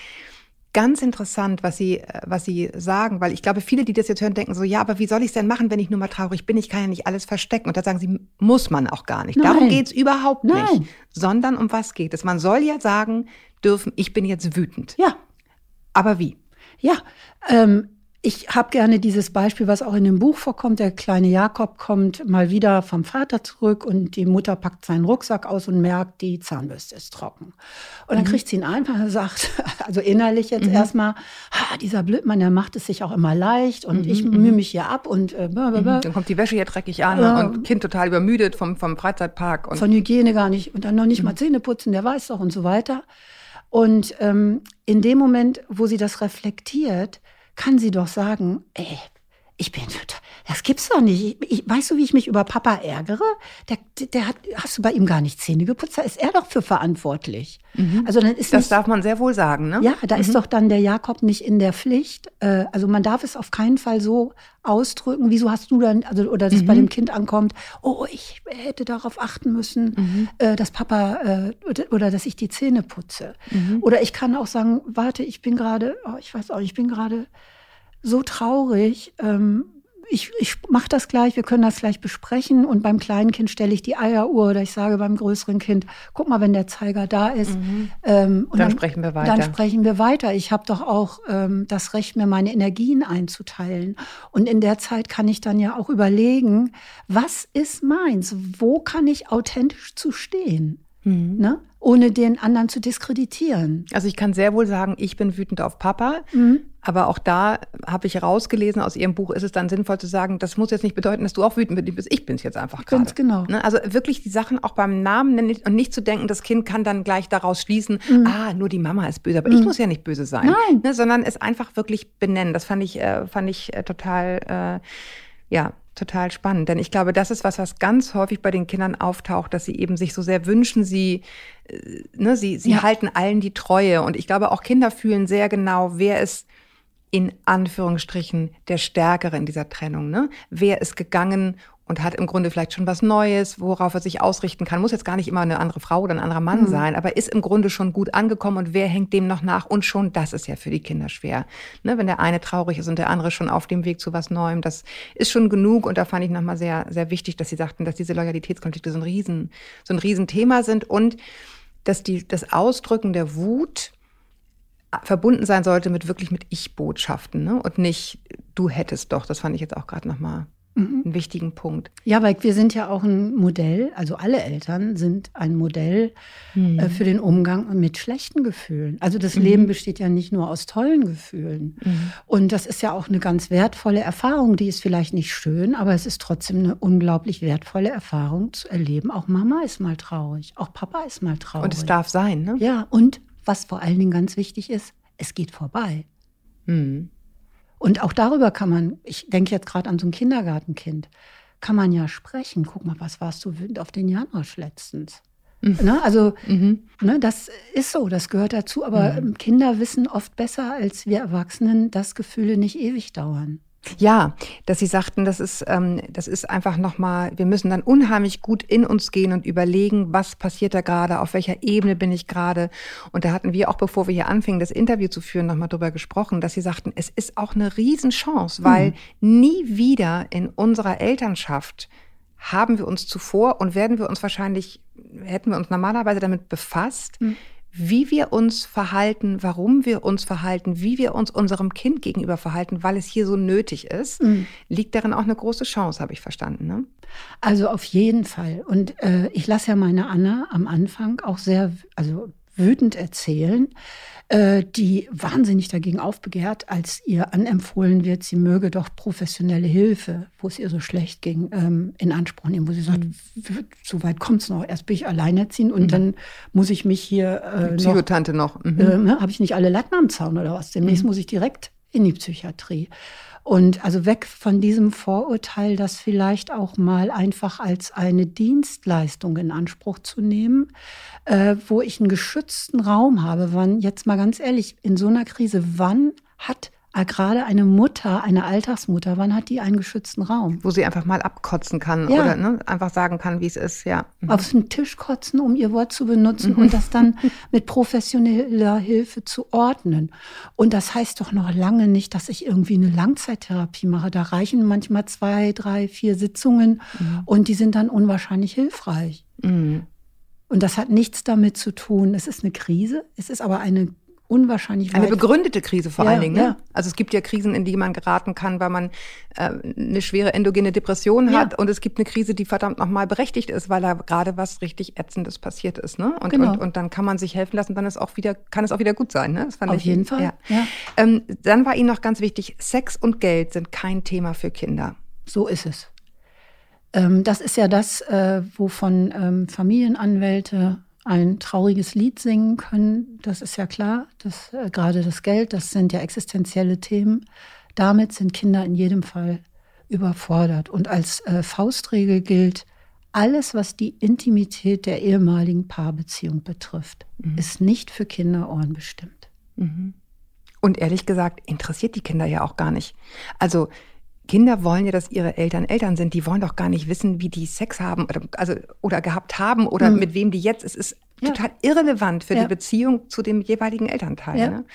ganz interessant, was Sie, was Sie sagen, weil ich glaube, viele, die das jetzt hören, denken so, ja, aber wie soll ich es denn machen, wenn ich nur mal traurig bin? Ich kann ja nicht alles verstecken. Und da sagen Sie, muss man auch gar nicht. Nein. Darum geht es überhaupt Nein. nicht. Sondern um was geht es? Man soll ja sagen dürfen, ich bin jetzt wütend. Ja. Aber wie? Ja, ähm, ich habe gerne dieses Beispiel, was auch in dem Buch vorkommt. Der kleine Jakob kommt mal wieder vom Vater zurück und die Mutter packt seinen Rucksack aus und merkt, die Zahnbürste ist trocken. Und dann mhm. kriegt sie ihn einfach und sagt, also innerlich jetzt mhm. erstmal, dieser Blödmann, der macht es sich auch immer leicht und mhm. ich mühe mich hier ab und äh, mhm. dann kommt die Wäsche hier dreckig an äh, und Kind total übermüdet vom, vom Freizeitpark. Und von Hygiene gar nicht und dann noch nicht mal mhm. Zähne putzen, der weiß doch und so weiter. Und ähm, in dem Moment, wo sie das reflektiert, kann sie doch sagen, ey, ich bin das gibt's doch nicht. Ich, weißt du, wie ich mich über Papa ärgere? Der, der hat, hast du bei ihm gar nicht Zähne geputzt? Da ist er doch für verantwortlich. Mhm. Also dann ist das nicht, darf man sehr wohl sagen, ne? Ja, da mhm. ist doch dann der Jakob nicht in der Pflicht. Äh, also man darf es auf keinen Fall so ausdrücken. Wieso hast du dann, also oder das mhm. bei dem Kind ankommt? Oh, ich hätte darauf achten müssen, mhm. äh, dass Papa äh, oder, oder, dass ich die Zähne putze. Mhm. Oder ich kann auch sagen, warte, ich bin gerade, oh, ich weiß auch, ich bin gerade so traurig. Ähm, ich, ich mache das gleich, wir können das gleich besprechen. Und beim kleinen Kind stelle ich die Eieruhr oder ich sage beim größeren Kind, guck mal, wenn der Zeiger da ist. Mhm. Ähm, und dann, dann, sprechen wir weiter. Dann sprechen wir weiter. Ich habe doch auch ähm, das Recht, mir meine Energien einzuteilen. Und in der Zeit kann ich dann ja auch überlegen, was ist meins? Wo kann ich authentisch zu stehen? Mhm. Ne? ohne den anderen zu diskreditieren. Also ich kann sehr wohl sagen, ich bin wütend auf Papa. Mhm. Aber auch da habe ich herausgelesen, aus Ihrem Buch ist es dann sinnvoll zu sagen, das muss jetzt nicht bedeuten, dass du auch wütend bist. Ich bin es jetzt einfach gerade. Ganz genau. Ne? Also wirklich die Sachen auch beim Namen nennen und nicht zu denken, das Kind kann dann gleich daraus schließen, mhm. ah, nur die Mama ist böse, aber mhm. ich muss ja nicht böse sein. Nein. Ne? Sondern es einfach wirklich benennen. Das fand ich, äh, fand ich äh, total, äh, ja, total spannend. Denn ich glaube, das ist was, was ganz häufig bei den Kindern auftaucht, dass sie eben sich so sehr wünschen, sie, äh, ne, sie, sie ja. halten allen die Treue. Und ich glaube, auch Kinder fühlen sehr genau, wer ist in Anführungsstrichen der Stärkere in dieser Trennung. Ne? Wer ist gegangen und hat im Grunde vielleicht schon was Neues, worauf er sich ausrichten kann. Muss jetzt gar nicht immer eine andere Frau oder ein anderer Mann mhm. sein, aber ist im Grunde schon gut angekommen und wer hängt dem noch nach? Und schon das ist ja für die Kinder schwer. Ne, wenn der eine traurig ist und der andere schon auf dem Weg zu was Neuem, das ist schon genug. Und da fand ich nochmal sehr, sehr wichtig, dass Sie sagten, dass diese Loyalitätskonflikte so ein Riesen, so ein Riesenthema sind und dass die, das Ausdrücken der Wut verbunden sein sollte mit wirklich mit Ich-Botschaften ne? und nicht du hättest doch. Das fand ich jetzt auch gerade nochmal mhm. einen wichtigen Punkt. Ja, weil wir sind ja auch ein Modell, also alle Eltern sind ein Modell mhm. äh, für den Umgang mit schlechten Gefühlen. Also das mhm. Leben besteht ja nicht nur aus tollen Gefühlen. Mhm. Und das ist ja auch eine ganz wertvolle Erfahrung. Die ist vielleicht nicht schön, aber es ist trotzdem eine unglaublich wertvolle Erfahrung zu erleben. Auch Mama ist mal traurig, auch Papa ist mal traurig. Und es darf sein, ne? Ja, und was vor allen Dingen ganz wichtig ist, es geht vorbei. Mhm. Und auch darüber kann man, ich denke jetzt gerade an so ein Kindergartenkind, kann man ja sprechen. Guck mal, was warst du wütend auf den Janosch letztens? Mhm. Ne? Also, mhm. ne, das ist so, das gehört dazu. Aber mhm. Kinder wissen oft besser als wir Erwachsenen, dass Gefühle nicht ewig dauern. Ja, dass Sie sagten, das ist, ähm, das ist einfach nochmal, wir müssen dann unheimlich gut in uns gehen und überlegen, was passiert da gerade, auf welcher Ebene bin ich gerade. Und da hatten wir auch, bevor wir hier anfingen, das Interview zu führen, nochmal drüber gesprochen, dass Sie sagten, es ist auch eine Riesenchance, weil mhm. nie wieder in unserer Elternschaft haben wir uns zuvor und werden wir uns wahrscheinlich, hätten wir uns normalerweise damit befasst, mhm wie wir uns verhalten, warum wir uns verhalten, wie wir uns unserem Kind gegenüber verhalten, weil es hier so nötig ist, mhm. liegt darin auch eine große Chance, habe ich verstanden. Ne? Also auf jeden Fall. Und äh, ich lasse ja meine Anna am Anfang auch sehr, also wütend erzählen, äh, die wahnsinnig dagegen aufbegehrt, als ihr anempfohlen wird, sie möge doch professionelle Hilfe, wo es ihr so schlecht ging, ähm, in Anspruch nehmen, wo sie sagt, mhm. so weit kommt es noch, erst bin ich alleinerziehend und mhm. dann muss ich mich hier äh, Psychotante noch, noch. Mhm. Äh, ne, habe ich nicht alle Latten am Zaun oder was? Demnächst mhm. muss ich direkt in die Psychiatrie. Und also weg von diesem Vorurteil, das vielleicht auch mal einfach als eine Dienstleistung in Anspruch zu nehmen, äh, wo ich einen geschützten Raum habe. Wann, jetzt mal ganz ehrlich, in so einer Krise, wann hat gerade eine Mutter, eine Alltagsmutter, wann hat die einen geschützten Raum? Wo sie einfach mal abkotzen kann ja. oder ne, einfach sagen kann, wie es ist, ja. Mhm. Auf den Tisch kotzen, um ihr Wort zu benutzen mhm. und das dann mit professioneller Hilfe zu ordnen. Und das heißt doch noch lange nicht, dass ich irgendwie eine Langzeittherapie mache. Da reichen manchmal zwei, drei, vier Sitzungen mhm. und die sind dann unwahrscheinlich hilfreich. Mhm. Und das hat nichts damit zu tun. Es ist eine Krise, es ist aber eine unwahrscheinlich Eine begründete Krise vor ja, allen Dingen. Ne? Ja. Also es gibt ja Krisen, in die man geraten kann, weil man äh, eine schwere endogene Depression hat. Ja. Und es gibt eine Krise, die verdammt nochmal berechtigt ist, weil da gerade was richtig Ätzendes passiert ist. Ne? Und, genau. und, und dann kann man sich helfen lassen, dann ist auch wieder, kann es auch wieder gut sein. Ne? Auf ich, jeden Fall. Ja. Ähm, dann war Ihnen noch ganz wichtig, Sex und Geld sind kein Thema für Kinder. So ist es. Ähm, das ist ja das, äh, wovon ähm, Familienanwälte ein trauriges Lied singen können, das ist ja klar. Das, äh, gerade das Geld, das sind ja existenzielle Themen. Damit sind Kinder in jedem Fall überfordert. Und als äh, Faustregel gilt, alles, was die Intimität der ehemaligen Paarbeziehung betrifft, mhm. ist nicht für Kinderohren bestimmt. Mhm. Und ehrlich gesagt, interessiert die Kinder ja auch gar nicht. Also Kinder wollen ja, dass ihre Eltern Eltern sind. Die wollen doch gar nicht wissen, wie die Sex haben oder, also, oder gehabt haben oder mhm. mit wem die jetzt. Es ist ja. total irrelevant für ja. die Beziehung zu dem jeweiligen Elternteil. Ja, ne?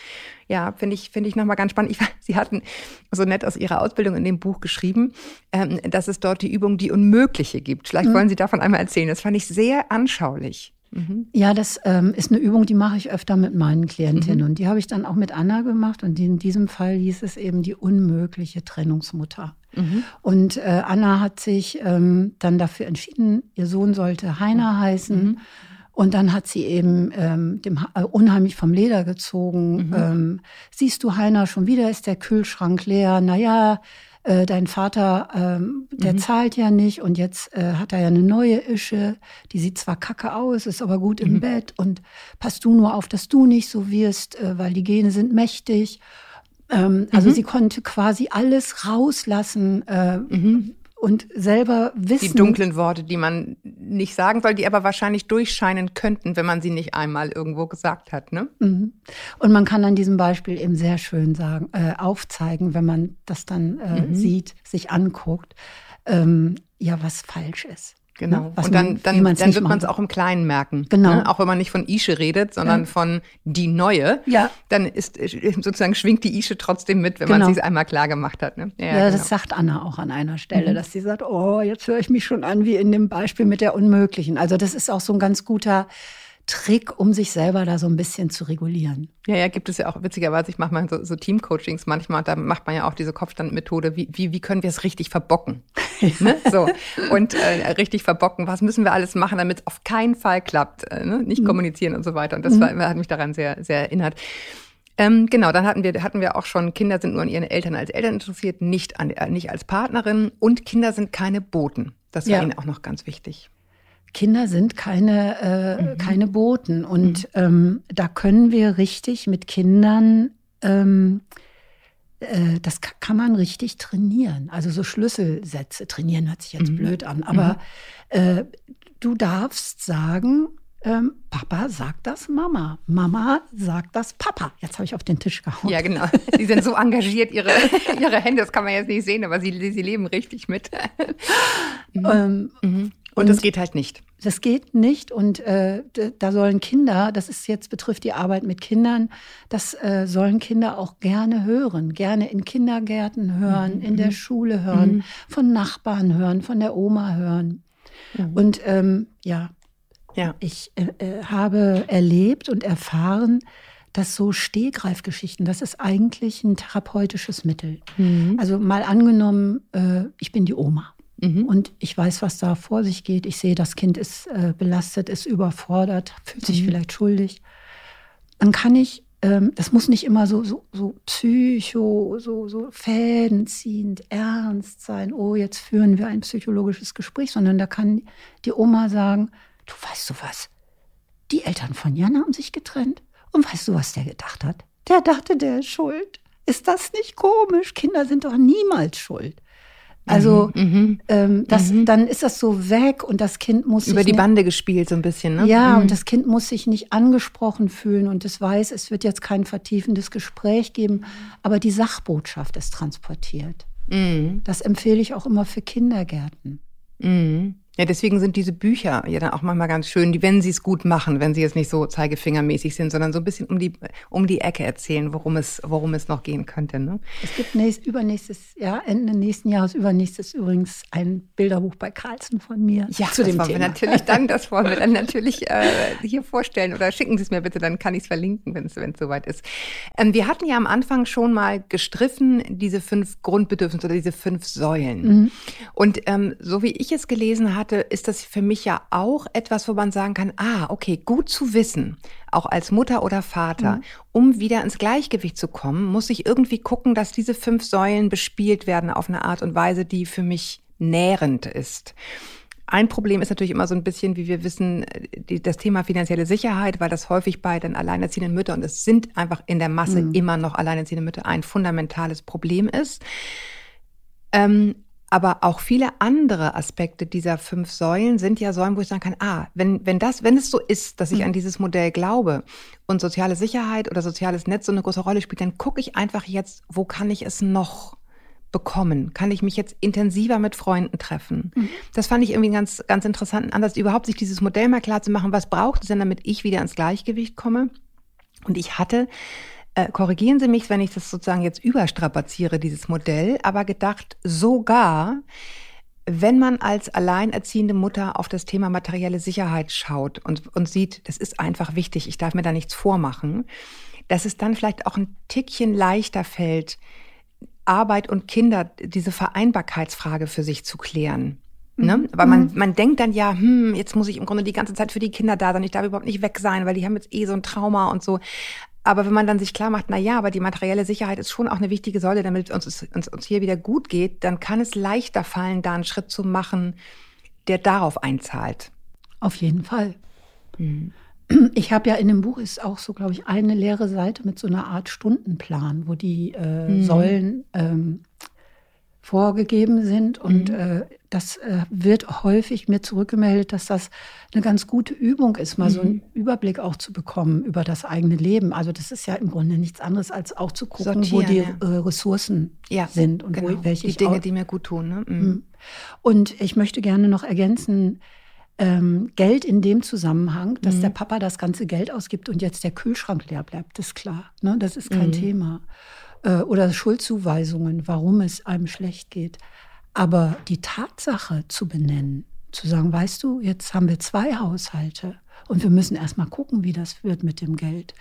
ja finde ich, finde ich nochmal ganz spannend. Ich, Sie hatten so nett aus Ihrer Ausbildung in dem Buch geschrieben, ähm, dass es dort die Übung Die Unmögliche gibt. Vielleicht mhm. wollen Sie davon einmal erzählen. Das fand ich sehr anschaulich. Mhm. Ja, das ähm, ist eine Übung, die mache ich öfter mit meinen Klientinnen. Mhm. Und die habe ich dann auch mit Anna gemacht. Und in diesem Fall hieß es eben die unmögliche Trennungsmutter. Mhm. Und äh, Anna hat sich ähm, dann dafür entschieden, ihr Sohn sollte Heiner mhm. heißen. Mhm. Und dann hat sie eben ähm, dem, äh, unheimlich vom Leder gezogen. Mhm. Ähm, siehst du, Heiner, schon wieder ist der Kühlschrank leer. Naja, äh, dein Vater, ähm, der mhm. zahlt ja nicht und jetzt äh, hat er ja eine neue Ische, die sieht zwar kacke aus, ist aber gut im mhm. Bett und passt du nur auf, dass du nicht so wirst, äh, weil die Gene sind mächtig. Ähm, also mhm. sie konnte quasi alles rauslassen, äh, mhm und selber wissen. Die dunklen Worte, die man nicht sagen soll, die aber wahrscheinlich durchscheinen könnten, wenn man sie nicht einmal irgendwo gesagt hat. Ne? Mhm. Und man kann an diesem Beispiel eben sehr schön sagen, äh, aufzeigen, wenn man das dann äh, mhm. sieht, sich anguckt, ähm, ja, was falsch ist. Genau. Ne? und dann, dann, dann wird man es auch im Kleinen merken. Genau. Ne? Auch wenn man nicht von Ische redet, sondern ja. von die Neue. Ja. Dann ist sozusagen schwingt die Ische trotzdem mit, wenn genau. man es einmal klar gemacht hat. Ne? Ja, ja genau. das sagt Anna auch an einer Stelle, mhm. dass sie sagt, oh, jetzt höre ich mich schon an wie in dem Beispiel mit der Unmöglichen. Also das ist auch so ein ganz guter Trick, um sich selber da so ein bisschen zu regulieren. Ja, ja, gibt es ja auch witzigerweise, ich mache mal so, so Team-Coachings manchmal, da macht man ja auch diese Kopfstandmethode, wie, wie, wie können wir es richtig verbocken? ne? So. Und äh, richtig verbocken, was müssen wir alles machen, damit es auf keinen Fall klappt, äh, ne? nicht mhm. kommunizieren und so weiter. Und das mhm. war, hat mich daran sehr, sehr erinnert. Ähm, genau, dann hatten wir, hatten wir auch schon, Kinder sind nur an ihren Eltern als Eltern interessiert, nicht, an, äh, nicht als Partnerin und Kinder sind keine Boten. Das war ja. Ihnen auch noch ganz wichtig. Kinder sind keine, äh, mhm. keine Boten. Und mhm. ähm, da können wir richtig mit Kindern, ähm, äh, das kann man richtig trainieren. Also so Schlüsselsätze trainieren hört sich jetzt mhm. blöd an. Aber mhm. äh, du darfst sagen, ähm, Papa sagt das Mama. Mama sagt das Papa. Jetzt habe ich auf den Tisch gehauen. Ja, genau. Sie sind so engagiert, ihre, ihre Hände, das kann man jetzt nicht sehen, aber sie, sie leben richtig mit. ähm, mhm. Und das geht halt nicht. Das geht nicht und äh, da sollen Kinder, das ist jetzt betrifft die Arbeit mit Kindern, das äh, sollen Kinder auch gerne hören, gerne in Kindergärten hören, mhm. in der mhm. Schule hören, mhm. von Nachbarn hören, von der Oma hören. Mhm. Und ähm, ja, Ja. Ich äh, äh, habe erlebt und erfahren, dass so Stehgreifgeschichten, das ist eigentlich ein therapeutisches Mittel. Mhm. Also mal angenommen, äh, ich bin die Oma. Mhm. Und ich weiß, was da vor sich geht. Ich sehe, das Kind ist äh, belastet, ist überfordert, fühlt sich mhm. vielleicht schuldig. Dann kann ich, ähm, das muss nicht immer so, so, so psycho, so, so fädenziehend, ernst sein. Oh, jetzt führen wir ein psychologisches Gespräch, sondern da kann die Oma sagen, du weißt du was, die Eltern von Jan haben sich getrennt. Und weißt du, was der gedacht hat? Der dachte, der ist schuld. Ist das nicht komisch? Kinder sind doch niemals schuld. Also mhm, mhm, ähm, das, mhm. dann ist das so weg und das Kind muss über die Bande gespielt so ein bisschen, ne? Ja, mhm. und das Kind muss sich nicht angesprochen fühlen und es weiß, es wird jetzt kein vertiefendes Gespräch geben, aber die Sachbotschaft ist transportiert. Mhm. Das empfehle ich auch immer für Kindergärten. Ja, deswegen sind diese Bücher ja dann auch manchmal ganz schön, die, wenn sie es gut machen, wenn sie jetzt nicht so zeigefingermäßig sind, sondern so ein bisschen um die, um die Ecke erzählen, worum es, worum es noch gehen könnte. Ne? Es gibt nächst, übernächstes Jahr, Ende nächsten Jahres, übernächstes übrigens ein Bilderbuch bei Carlsen von mir. Ja, zu das dem wollen Thema. wir natürlich dann, das wollen wir dann natürlich äh, hier vorstellen oder schicken Sie es mir bitte, dann kann ich es verlinken, wenn es soweit ist. Ähm, wir hatten ja am Anfang schon mal gestriffen, diese fünf Grundbedürfnisse oder diese fünf Säulen. Mhm. Und ähm, so wie ich es gelesen hatte, hatte, ist das für mich ja auch etwas, wo man sagen kann, ah, okay, gut zu wissen, auch als Mutter oder Vater, mhm. um wieder ins Gleichgewicht zu kommen, muss ich irgendwie gucken, dass diese fünf Säulen bespielt werden auf eine Art und Weise, die für mich nährend ist. Ein Problem ist natürlich immer so ein bisschen, wie wir wissen, die, das Thema finanzielle Sicherheit, weil das häufig bei den alleinerziehenden Müttern, und es sind einfach in der Masse mhm. immer noch alleinerziehende Mütter, ein fundamentales Problem ist. Ähm, aber auch viele andere Aspekte dieser fünf Säulen sind ja Säulen, wo ich sagen kann, ah, wenn, wenn das, wenn es so ist, dass ich mhm. an dieses Modell glaube und soziale Sicherheit oder soziales Netz so eine große Rolle spielt, dann gucke ich einfach jetzt, wo kann ich es noch bekommen? Kann ich mich jetzt intensiver mit Freunden treffen? Mhm. Das fand ich irgendwie einen ganz, ganz interessanten Ansatz, überhaupt sich dieses Modell mal klar zu machen, was braucht es denn, damit ich wieder ins Gleichgewicht komme? Und ich hatte äh, korrigieren Sie mich, wenn ich das sozusagen jetzt überstrapaziere, dieses Modell, aber gedacht, sogar wenn man als alleinerziehende Mutter auf das Thema materielle Sicherheit schaut und, und sieht, das ist einfach wichtig, ich darf mir da nichts vormachen, dass es dann vielleicht auch ein Tickchen leichter fällt, Arbeit und Kinder, diese Vereinbarkeitsfrage für sich zu klären. Ne? Mhm. Weil man, mhm. man denkt dann ja, hm, jetzt muss ich im Grunde die ganze Zeit für die Kinder da sein, ich darf überhaupt nicht weg sein, weil die haben jetzt eh so ein Trauma und so. Aber wenn man dann sich klar macht, na ja, aber die materielle Sicherheit ist schon auch eine wichtige Säule, damit uns, uns, uns hier wieder gut geht, dann kann es leichter fallen, da einen Schritt zu machen, der darauf einzahlt. Auf jeden Fall. Mhm. Ich habe ja in dem Buch ist auch so, glaube ich, eine leere Seite mit so einer Art Stundenplan, wo die äh, mhm. Säulen ähm, vorgegeben sind. Und mhm. äh, das äh, wird häufig mir zurückgemeldet, dass das eine ganz gute Übung ist, mal mhm. so einen mhm. Überblick auch zu bekommen über das eigene Leben. Also das ist ja im Grunde nichts anderes, als auch zu gucken, Sortieren, wo die ja. äh, Ressourcen ja, sind und genau. wo, welche die Dinge, die mir gut tun. Ne? Mhm. mhm. Und ich möchte gerne noch ergänzen, ähm, Geld in dem Zusammenhang, dass mhm. der Papa das ganze Geld ausgibt und jetzt der Kühlschrank leer bleibt, ist klar. Ne? Das ist kein Thema äh, oder Schuldzuweisungen, warum es einem schlecht geht. Aber die Tatsache zu benennen, zu sagen, weißt du, jetzt haben wir zwei Haushalte und wir müssen erst mal gucken, wie das wird mit dem Geld.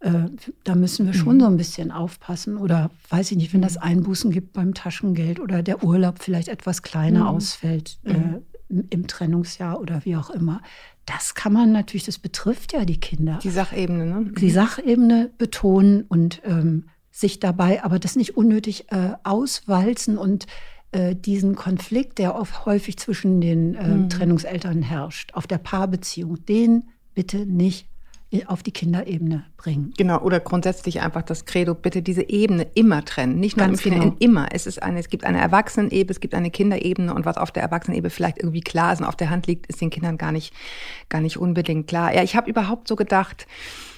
Äh, da müssen wir schon mhm. so ein bisschen aufpassen. Oder weiß ich nicht, wenn das. Einbußen gibt beim Taschengeld oder der Urlaub vielleicht etwas kleiner mhm. ausfällt äh, mhm. im Trennungsjahr oder wie auch immer. Das kann man natürlich, das betrifft ja die Kinder. Die Sachebene, ne? Die Sachebene betonen und ähm, sich dabei aber das nicht unnötig äh, auswalzen und äh, diesen Konflikt, der oft häufig zwischen den äh, mhm. Trennungseltern herrscht, auf der Paarbeziehung, den bitte nicht auf die Kinderebene bringen. Genau, oder grundsätzlich einfach das Credo, bitte diese Ebene immer trennen. Nicht nur Ganz im Kinder, genau. immer. Es, ist eine, es gibt eine Erwachsenenebene, es gibt eine Kinderebene und was auf der Erwachsenenebene vielleicht irgendwie klar ist und auf der Hand liegt, ist den Kindern gar nicht, gar nicht unbedingt klar. Ja, ich habe überhaupt so gedacht,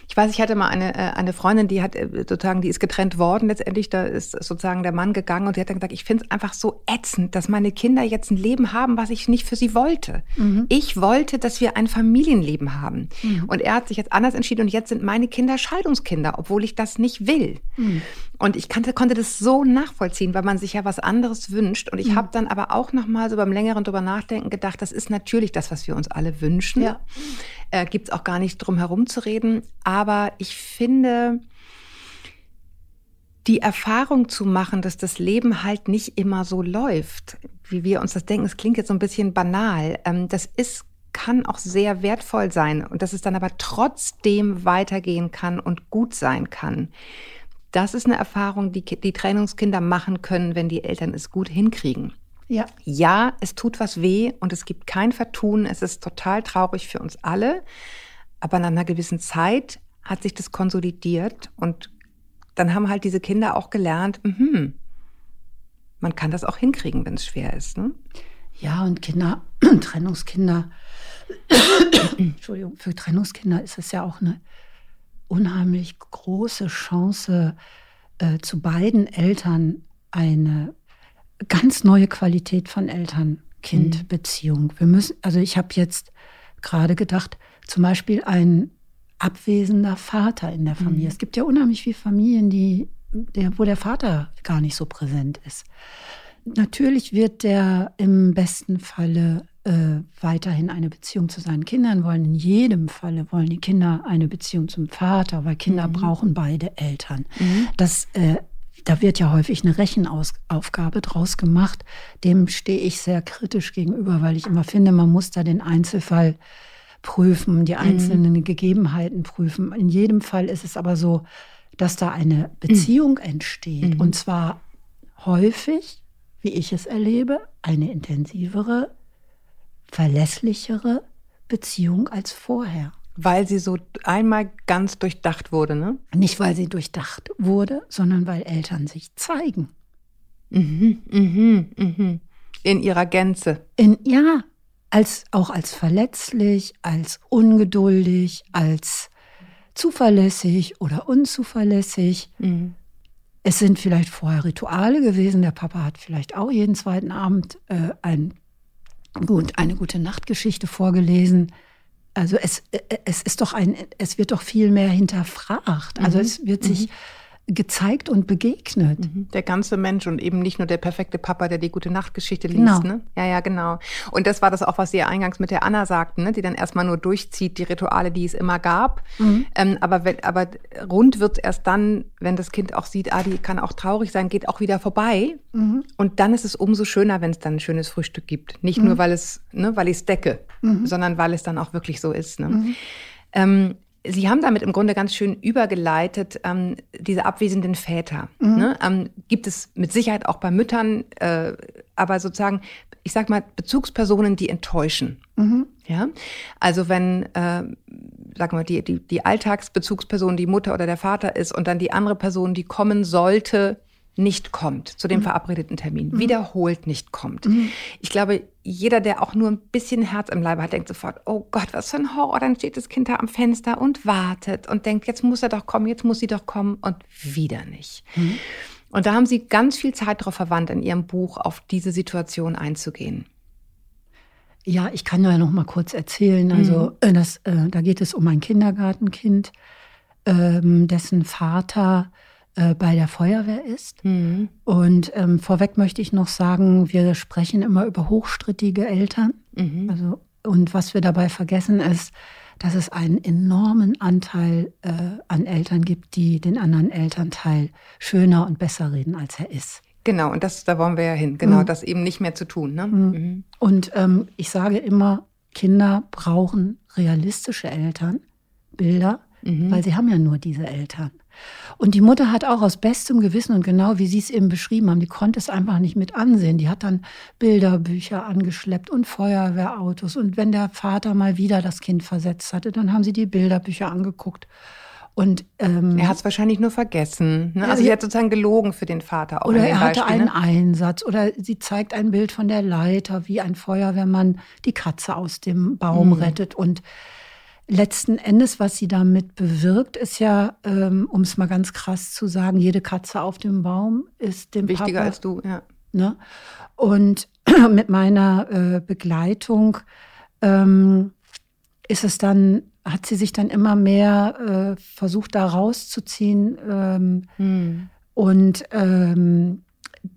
ich weiß, ich hatte mal eine, äh, eine Freundin, die hat äh, sozusagen, die ist getrennt worden letztendlich, da ist sozusagen der Mann gegangen und die hat dann gesagt, ich finde es einfach so ätzend, dass meine Kinder jetzt ein Leben haben, was ich nicht für sie wollte. Mhm. Ich wollte, dass wir ein Familienleben haben. Mhm. Und er hat sich jetzt anders entschieden und jetzt sind meine Kinder Scheidungskinder, obwohl ich das nicht will. Mhm. Und ich kannte, konnte das so nachvollziehen, weil man sich ja was anderes wünscht. Und ich mhm. habe dann aber auch noch mal so beim längeren drüber nachdenken gedacht, das ist natürlich das, was wir uns alle wünschen. Ja. äh, gibt es auch gar nicht drum herum zu reden. Aber ich finde, die Erfahrung zu machen, dass das Leben halt nicht immer so läuft, wie wir uns das denken, es klingt jetzt so ein bisschen banal. Ähm, das ist kann auch sehr wertvoll sein und dass es dann aber trotzdem weitergehen kann und gut sein kann. Das ist eine Erfahrung, die die Trainingskinder machen können, wenn die Eltern es gut hinkriegen. Ja. Ja, es tut was weh und es gibt kein Vertun. Es ist total traurig für uns alle. Aber nach einer gewissen Zeit hat sich das konsolidiert und dann haben halt diese Kinder auch gelernt, mh, man kann das auch hinkriegen, wenn es schwer ist. Ne? Ja, und Kinder, Trennungskinder, Entschuldigung, für Trennungskinder ist es ja auch eine unheimlich große Chance, äh, zu beiden Eltern eine ganz neue Qualität von Eltern-Kind-Beziehung. Wir müssen, also ich habe jetzt gerade gedacht, zum Beispiel ein abwesender Vater in der Familie. Mhm. Es gibt ja unheimlich viele Familien, die, der, wo der Vater gar nicht so präsent ist. Natürlich wird der im besten Falle äh, weiterhin eine Beziehung zu seinen Kindern wollen. In jedem Falle wollen die Kinder eine Beziehung zum Vater, weil Kinder mhm. brauchen beide Eltern. Mhm. Das äh, da wird ja häufig eine Rechenaufgabe draus gemacht. Dem stehe ich sehr kritisch gegenüber, weil ich immer finde, man muss da den Einzelfall prüfen, die mhm. einzelnen mhm. Gegebenheiten prüfen. In jedem Fall ist es aber so, dass da eine Beziehung entsteht. Mhm. Und zwar häufig, wie ich es erlebe, eine intensivere, verlässlichere Beziehung als vorher. Weil sie so einmal ganz durchdacht wurde, ne? Nicht, weil sie durchdacht wurde, sondern weil Eltern sich zeigen. Mhm, mhm, mhm. In ihrer Gänze. In, ja, als, auch als verletzlich, als ungeduldig, als zuverlässig oder unzuverlässig. Mhm. Es sind vielleicht vorher Rituale gewesen. Der Papa hat vielleicht auch jeden zweiten Abend äh, ein, gut, eine gute Nachtgeschichte vorgelesen. Also es, äh, es ist doch ein, es wird doch viel mehr hinterfragt. Also mhm. es wird sich mhm gezeigt und begegnet. Mhm. Der ganze Mensch und eben nicht nur der perfekte Papa, der die gute Nachtgeschichte liest. Genau. Ne? Ja, ja, genau. Und das war das auch, was Sie ja eingangs mit der Anna sagten, ne? die dann erstmal nur durchzieht, die Rituale, die es immer gab. Mhm. Ähm, aber, wenn, aber rund wird es erst dann, wenn das Kind auch sieht, ah, die kann auch traurig sein, geht auch wieder vorbei. Mhm. Und dann ist es umso schöner, wenn es dann ein schönes Frühstück gibt. Nicht nur, mhm. weil es, ne, weil ich es decke, mhm. sondern weil es dann auch wirklich so ist. Ne? Ähm, Sie haben damit im Grunde ganz schön übergeleitet, ähm, diese abwesenden Väter. Mhm. Ne? Ähm, gibt es mit Sicherheit auch bei Müttern, äh, aber sozusagen, ich sag mal, Bezugspersonen, die enttäuschen. Mhm. Ja, also wenn, äh, sag mal, die, die, die Alltagsbezugsperson die Mutter oder der Vater ist und dann die andere Person, die kommen sollte, nicht kommt zu dem mhm. verabredeten Termin, mhm. wiederholt nicht kommt. Mhm. Ich glaube, jeder, der auch nur ein bisschen Herz im Leibe hat, denkt sofort, oh Gott, was für ein Horror. Dann steht das Kind da am Fenster und wartet und denkt, jetzt muss er doch kommen, jetzt muss sie doch kommen und wieder nicht. Mhm. Und da haben Sie ganz viel Zeit darauf verwandt, in Ihrem Buch auf diese Situation einzugehen. Ja, ich kann ja noch mal kurz erzählen. Also, mhm. äh, das, äh, da geht es um ein Kindergartenkind, ähm, dessen Vater äh, bei der Feuerwehr ist. Mhm. Und ähm, vorweg möchte ich noch sagen, wir sprechen immer über hochstrittige Eltern. Mhm. Also, und was wir dabei vergessen ist, dass es einen enormen Anteil äh, an Eltern gibt, die den anderen Elternteil schöner und besser reden, als er ist. Genau, und das, da wollen wir ja hin. Genau, mhm. das eben nicht mehr zu tun. Ne? Mhm. mhm. Und ähm, ich sage immer, Kinder brauchen realistische Eltern, Bilder, mhm. weil sie haben ja nur diese Eltern. Und die Mutter hat auch aus bestem Gewissen und genau wie Sie es eben beschrieben haben, die konnte es einfach nicht mit ansehen. Die hat dann Bilderbücher angeschleppt und Feuerwehrautos. Und wenn der Vater mal wieder das Kind versetzt hatte, dann haben sie die Bilderbücher angeguckt. Und, ähm, er hat es wahrscheinlich nur vergessen. Ne? Also, sie hat sozusagen gelogen für den Vater. Auch oder er hatte Beispiel, einen ne? Einsatz. Oder sie zeigt ein Bild von der Leiter, wie ein Feuerwehrmann die Katze aus dem Baum mhm. rettet. Und letzten Endes, was sie damit bewirkt, ist ja, ähm, um es mal ganz krass zu sagen, jede Katze auf dem Baum ist dem Wichtiger Papa, als du, ja. Ne? Und mit meiner äh, Begleitung ähm, ist es dann, hat sie sich dann immer mehr äh, versucht, da rauszuziehen. Ähm, hm. Und ähm,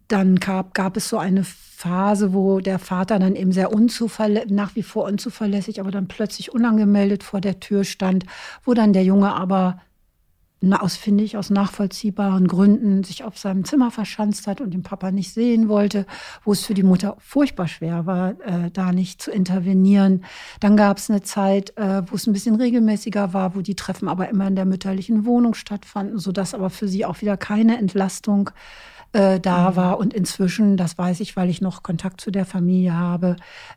dann gab, gab es so eine Phase, wo der Vater dann eben sehr unzuverlässig, nach wie vor unzuverlässig, aber dann plötzlich unangemeldet vor der Tür stand, wo dann der Junge aber aus, finde ich, aus nachvollziehbaren Gründen sich auf seinem Zimmer verschanzt hat und den Papa nicht sehen wollte, wo es für die Mutter furchtbar schwer war, äh, da nicht zu intervenieren. Dann gab es eine Zeit, äh, wo es ein bisschen regelmäßiger war, wo die Treffen aber immer in der mütterlichen Wohnung stattfanden, sodass aber für sie auch wieder keine Entlastung äh, da mhm. war. Und inzwischen, das weiß ich, weil ich noch Kontakt zu der Familie habe,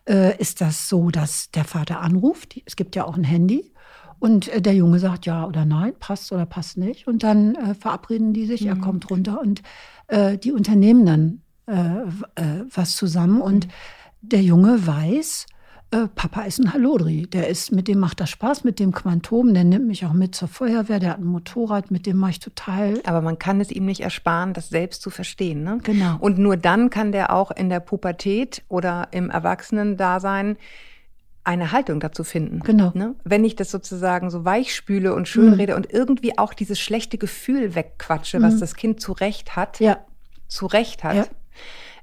äh, ist das so, dass der Vater anruft. Es gibt ja auch ein Handy. Und äh, der Junge sagt ja oder nein, passt oder passt nicht. Und dann äh, verabreden die sich, mhm. er kommt runter und äh, die unternehmen dann äh, äh, was zusammen. Und der Junge weiß, äh, Papa ist ein Hallodri. Der ist, mit dem macht das Spaß, mit dem Quantum, der nimmt mich auch mit zur Feuerwehr, der hat ein Motorrad, mit dem mache ich total. Aber man kann es ihm nicht ersparen, das selbst zu verstehen. Ne? Genau. Und nur dann kann der auch in der Pubertät oder im Erwachsenendasein eine Haltung dazu finden. Genau. Ne? Wenn ich das sozusagen so weich spüle und schön mhm. und irgendwie auch dieses schlechte Gefühl wegquatsche, mhm. was das Kind zu Recht hat, ja. zu Recht hat, ja.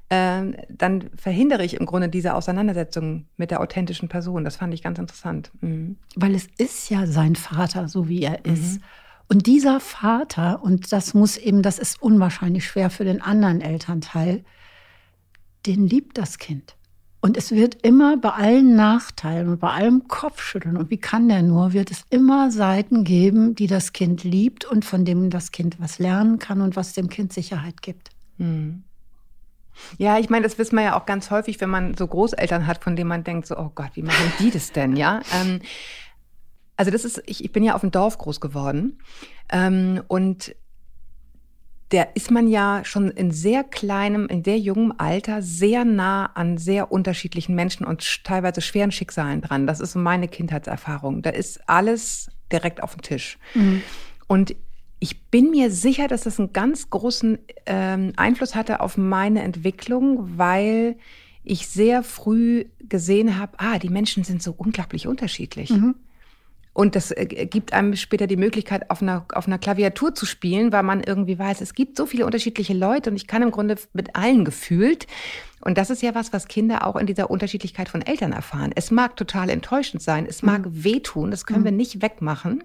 Äh, dann verhindere ich im Grunde diese Auseinandersetzung mit der authentischen Person. Das fand ich ganz interessant. Mhm. Weil es ist ja sein Vater, so wie er ist. Mhm. Und dieser Vater, und das muss eben, das ist unwahrscheinlich schwer für den anderen Elternteil, den liebt das Kind. Und es wird immer bei allen Nachteilen und bei allem Kopfschütteln und wie kann der nur, wird es immer Seiten geben, die das Kind liebt und von dem das Kind was lernen kann und was dem Kind Sicherheit gibt. Hm. Ja, ich meine, das wissen wir ja auch ganz häufig, wenn man so Großeltern hat, von denen man denkt, so, oh Gott, wie machen die das denn, ja? Ähm, also das ist, ich, ich bin ja auf dem Dorf groß geworden ähm, und der ist man ja schon in sehr kleinem, in sehr jungem Alter sehr nah an sehr unterschiedlichen Menschen und teilweise schweren Schicksalen dran. Das ist so meine Kindheitserfahrung. Da ist alles direkt auf dem Tisch. Mhm. Und ich bin mir sicher, dass das einen ganz großen ähm, Einfluss hatte auf meine Entwicklung, weil ich sehr früh gesehen habe, ah, die Menschen sind so unglaublich unterschiedlich. Mhm. Und das äh, gibt einem später die Möglichkeit, auf einer, auf einer Klaviatur zu spielen, weil man irgendwie weiß, es gibt so viele unterschiedliche Leute und ich kann im Grunde mit allen gefühlt. Und das ist ja was, was Kinder auch in dieser Unterschiedlichkeit von Eltern erfahren. Es mag total enttäuschend sein, es mag mhm. wehtun, das können mhm. wir nicht wegmachen.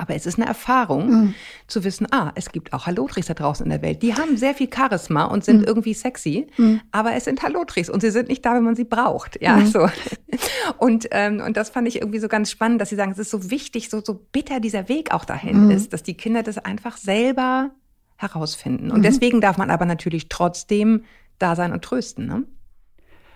Aber es ist eine Erfahrung mhm. zu wissen, ah, es gibt auch Hallotris da draußen in der Welt. Die haben sehr viel Charisma und sind mhm. irgendwie sexy, mhm. aber es sind Hallotris und sie sind nicht da, wenn man sie braucht. Ja, mhm. so. Und, ähm, und das fand ich irgendwie so ganz spannend, dass sie sagen, es ist so wichtig, so, so bitter dieser Weg auch dahin mhm. ist, dass die Kinder das einfach selber herausfinden. Und mhm. deswegen darf man aber natürlich trotzdem da sein und trösten. Ne?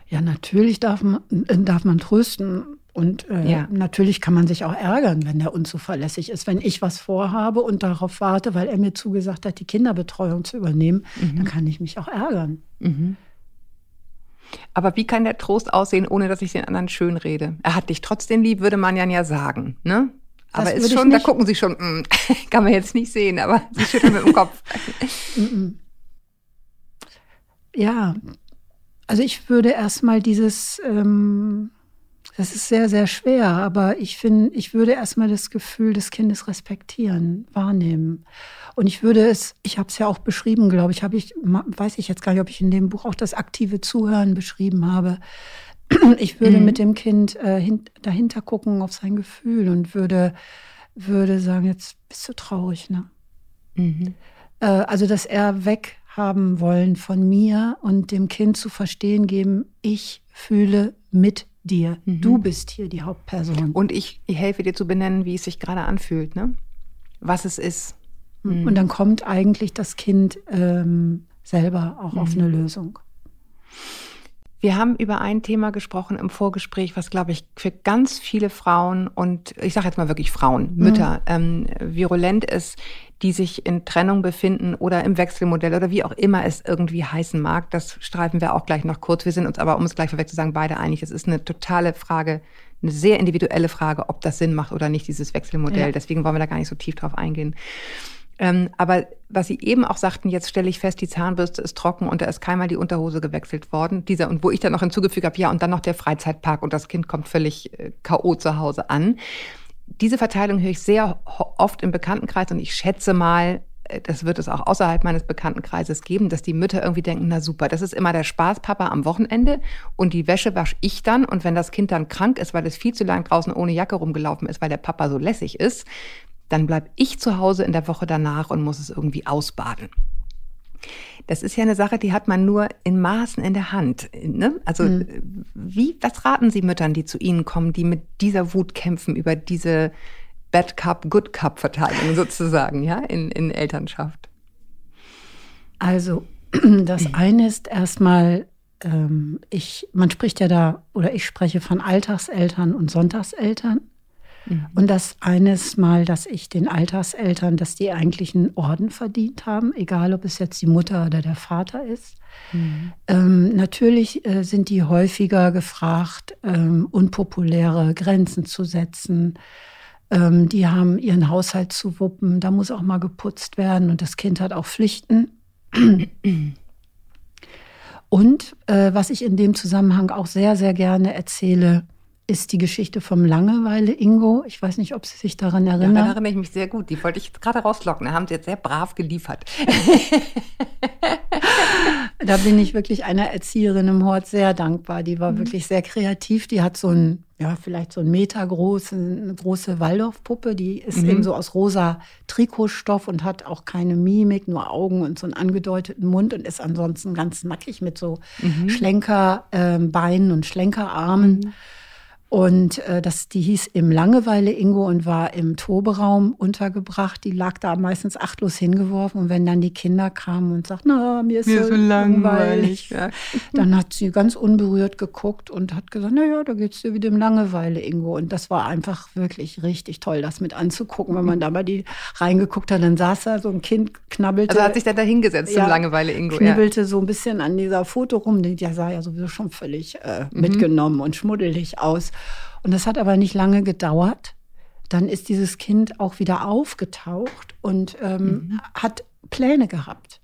Ja, natürlich darf man, äh, darf man trösten. Und äh, ja. natürlich kann man sich auch ärgern, wenn der unzuverlässig ist. Wenn ich was vorhabe und darauf warte, weil er mir zugesagt hat, die Kinderbetreuung zu übernehmen, mhm. dann kann ich mich auch ärgern. Mhm. Aber wie kann der Trost aussehen, ohne dass ich den anderen schön rede? Er hat dich trotzdem lieb, würde man ja sagen, ne? Aber ist schon, da gucken Sie schon, mm, kann man jetzt nicht sehen, aber Sie schütteln mit dem Kopf. ja, also ich würde erstmal dieses ähm, das ist sehr, sehr schwer, aber ich finde, ich würde erstmal das Gefühl des Kindes respektieren, wahrnehmen. Und ich würde es, ich habe es ja auch beschrieben, glaube ich, habe ich, weiß ich jetzt gar nicht, ob ich in dem Buch auch das aktive Zuhören beschrieben habe. Ich würde mhm. mit dem Kind äh, hin, dahinter gucken auf sein Gefühl und würde, würde sagen, jetzt bist du traurig, ne? Mhm. Äh, also, dass er weghaben wollen von mir und dem Kind zu verstehen geben, ich fühle mit dir. Mhm. Du bist hier die Hauptperson. Und ich, ich helfe dir zu benennen, wie es sich gerade anfühlt, ne? Was es ist. Mhm. Und dann kommt eigentlich das Kind ähm, selber auch mhm. auf eine Lösung. Wir haben über ein Thema gesprochen im Vorgespräch, was, glaube ich, für ganz viele Frauen und ich sage jetzt mal wirklich Frauen, Mütter, mhm. ähm, virulent ist, die sich in Trennung befinden oder im Wechselmodell oder wie auch immer es irgendwie heißen mag. Das streifen wir auch gleich noch kurz. Wir sind uns aber, um es gleich vorweg zu sagen, beide einig. Es ist eine totale Frage, eine sehr individuelle Frage, ob das Sinn macht oder nicht, dieses Wechselmodell. Ja. Deswegen wollen wir da gar nicht so tief drauf eingehen. Ähm, aber was Sie eben auch sagten, jetzt stelle ich fest, die Zahnbürste ist trocken und da ist keinmal die Unterhose gewechselt worden. Dieser, und wo ich dann noch hinzugefügt habe, ja, und dann noch der Freizeitpark und das Kind kommt völlig äh, K.O. zu Hause an. Diese Verteilung höre ich sehr oft im Bekanntenkreis und ich schätze mal, äh, das wird es auch außerhalb meines Bekanntenkreises geben, dass die Mütter irgendwie denken, na super, das ist immer der Spaßpapa am Wochenende und die Wäsche wasche ich dann und wenn das Kind dann krank ist, weil es viel zu lang draußen ohne Jacke rumgelaufen ist, weil der Papa so lässig ist, dann bleib ich zu Hause in der Woche danach und muss es irgendwie ausbaden. Das ist ja eine Sache, die hat man nur in Maßen in der Hand. Ne? Also mhm. wie, was raten Sie Müttern, die zu Ihnen kommen, die mit dieser Wut kämpfen über diese Bad Cup, Good Cup Verteilung sozusagen, ja, in, in Elternschaft? Also das eine ist erstmal, ähm, ich, man spricht ja da, oder ich spreche von Alltagseltern und Sonntagseltern. Mhm. Und das eines Mal, dass ich den Alltagseltern, dass die eigentlich einen Orden verdient haben, egal ob es jetzt die Mutter oder der Vater ist. Mhm. Ähm, natürlich äh, sind die häufiger gefragt, ähm, unpopuläre Grenzen zu setzen. Ähm, die haben ihren Haushalt zu wuppen, da muss auch mal geputzt werden und das Kind hat auch Pflichten. Und äh, was ich in dem Zusammenhang auch sehr, sehr gerne erzähle, ist die Geschichte vom Langeweile Ingo. Ich weiß nicht, ob Sie sich daran erinnern. Daran erinnere ich mich sehr gut. Die wollte ich gerade rauslocken. Da haben Sie jetzt sehr brav geliefert. da bin ich wirklich einer Erzieherin im Hort sehr dankbar. Die war mhm. wirklich sehr kreativ. Die hat so ein, ja, vielleicht so ein Meter große, eine große Waldorfpuppe. Die ist mhm. eben so aus rosa Trikotstoff und hat auch keine Mimik, nur Augen und so einen angedeuteten Mund und ist ansonsten ganz nackig mit so mhm. Schlenkerbeinen äh, und Schlenkerarmen. Und äh, das, die hieß im Langeweile Ingo und war im Toberaum untergebracht. Die lag da meistens achtlos hingeworfen. Und wenn dann die Kinder kamen und sagten, na, mir ist, mir so, so langweilig, ja. dann hat sie ganz unberührt geguckt und hat gesagt, na ja, da geht's dir wieder im Langeweile Ingo. Und das war einfach wirklich richtig toll, das mit anzugucken. Wenn man da mal die reingeguckt hat, dann saß da so ein Kind, knabbelte. Also hat sich dann da hingesetzt ja, zum Langeweile Ingo. Knibbelte ja. so ein bisschen an dieser Foto rum. Der sah ja sowieso schon völlig äh, mhm. mitgenommen und schmuddelig aus. Und das hat aber nicht lange gedauert. Dann ist dieses Kind auch wieder aufgetaucht und ähm, mhm. hat Pläne gehabt.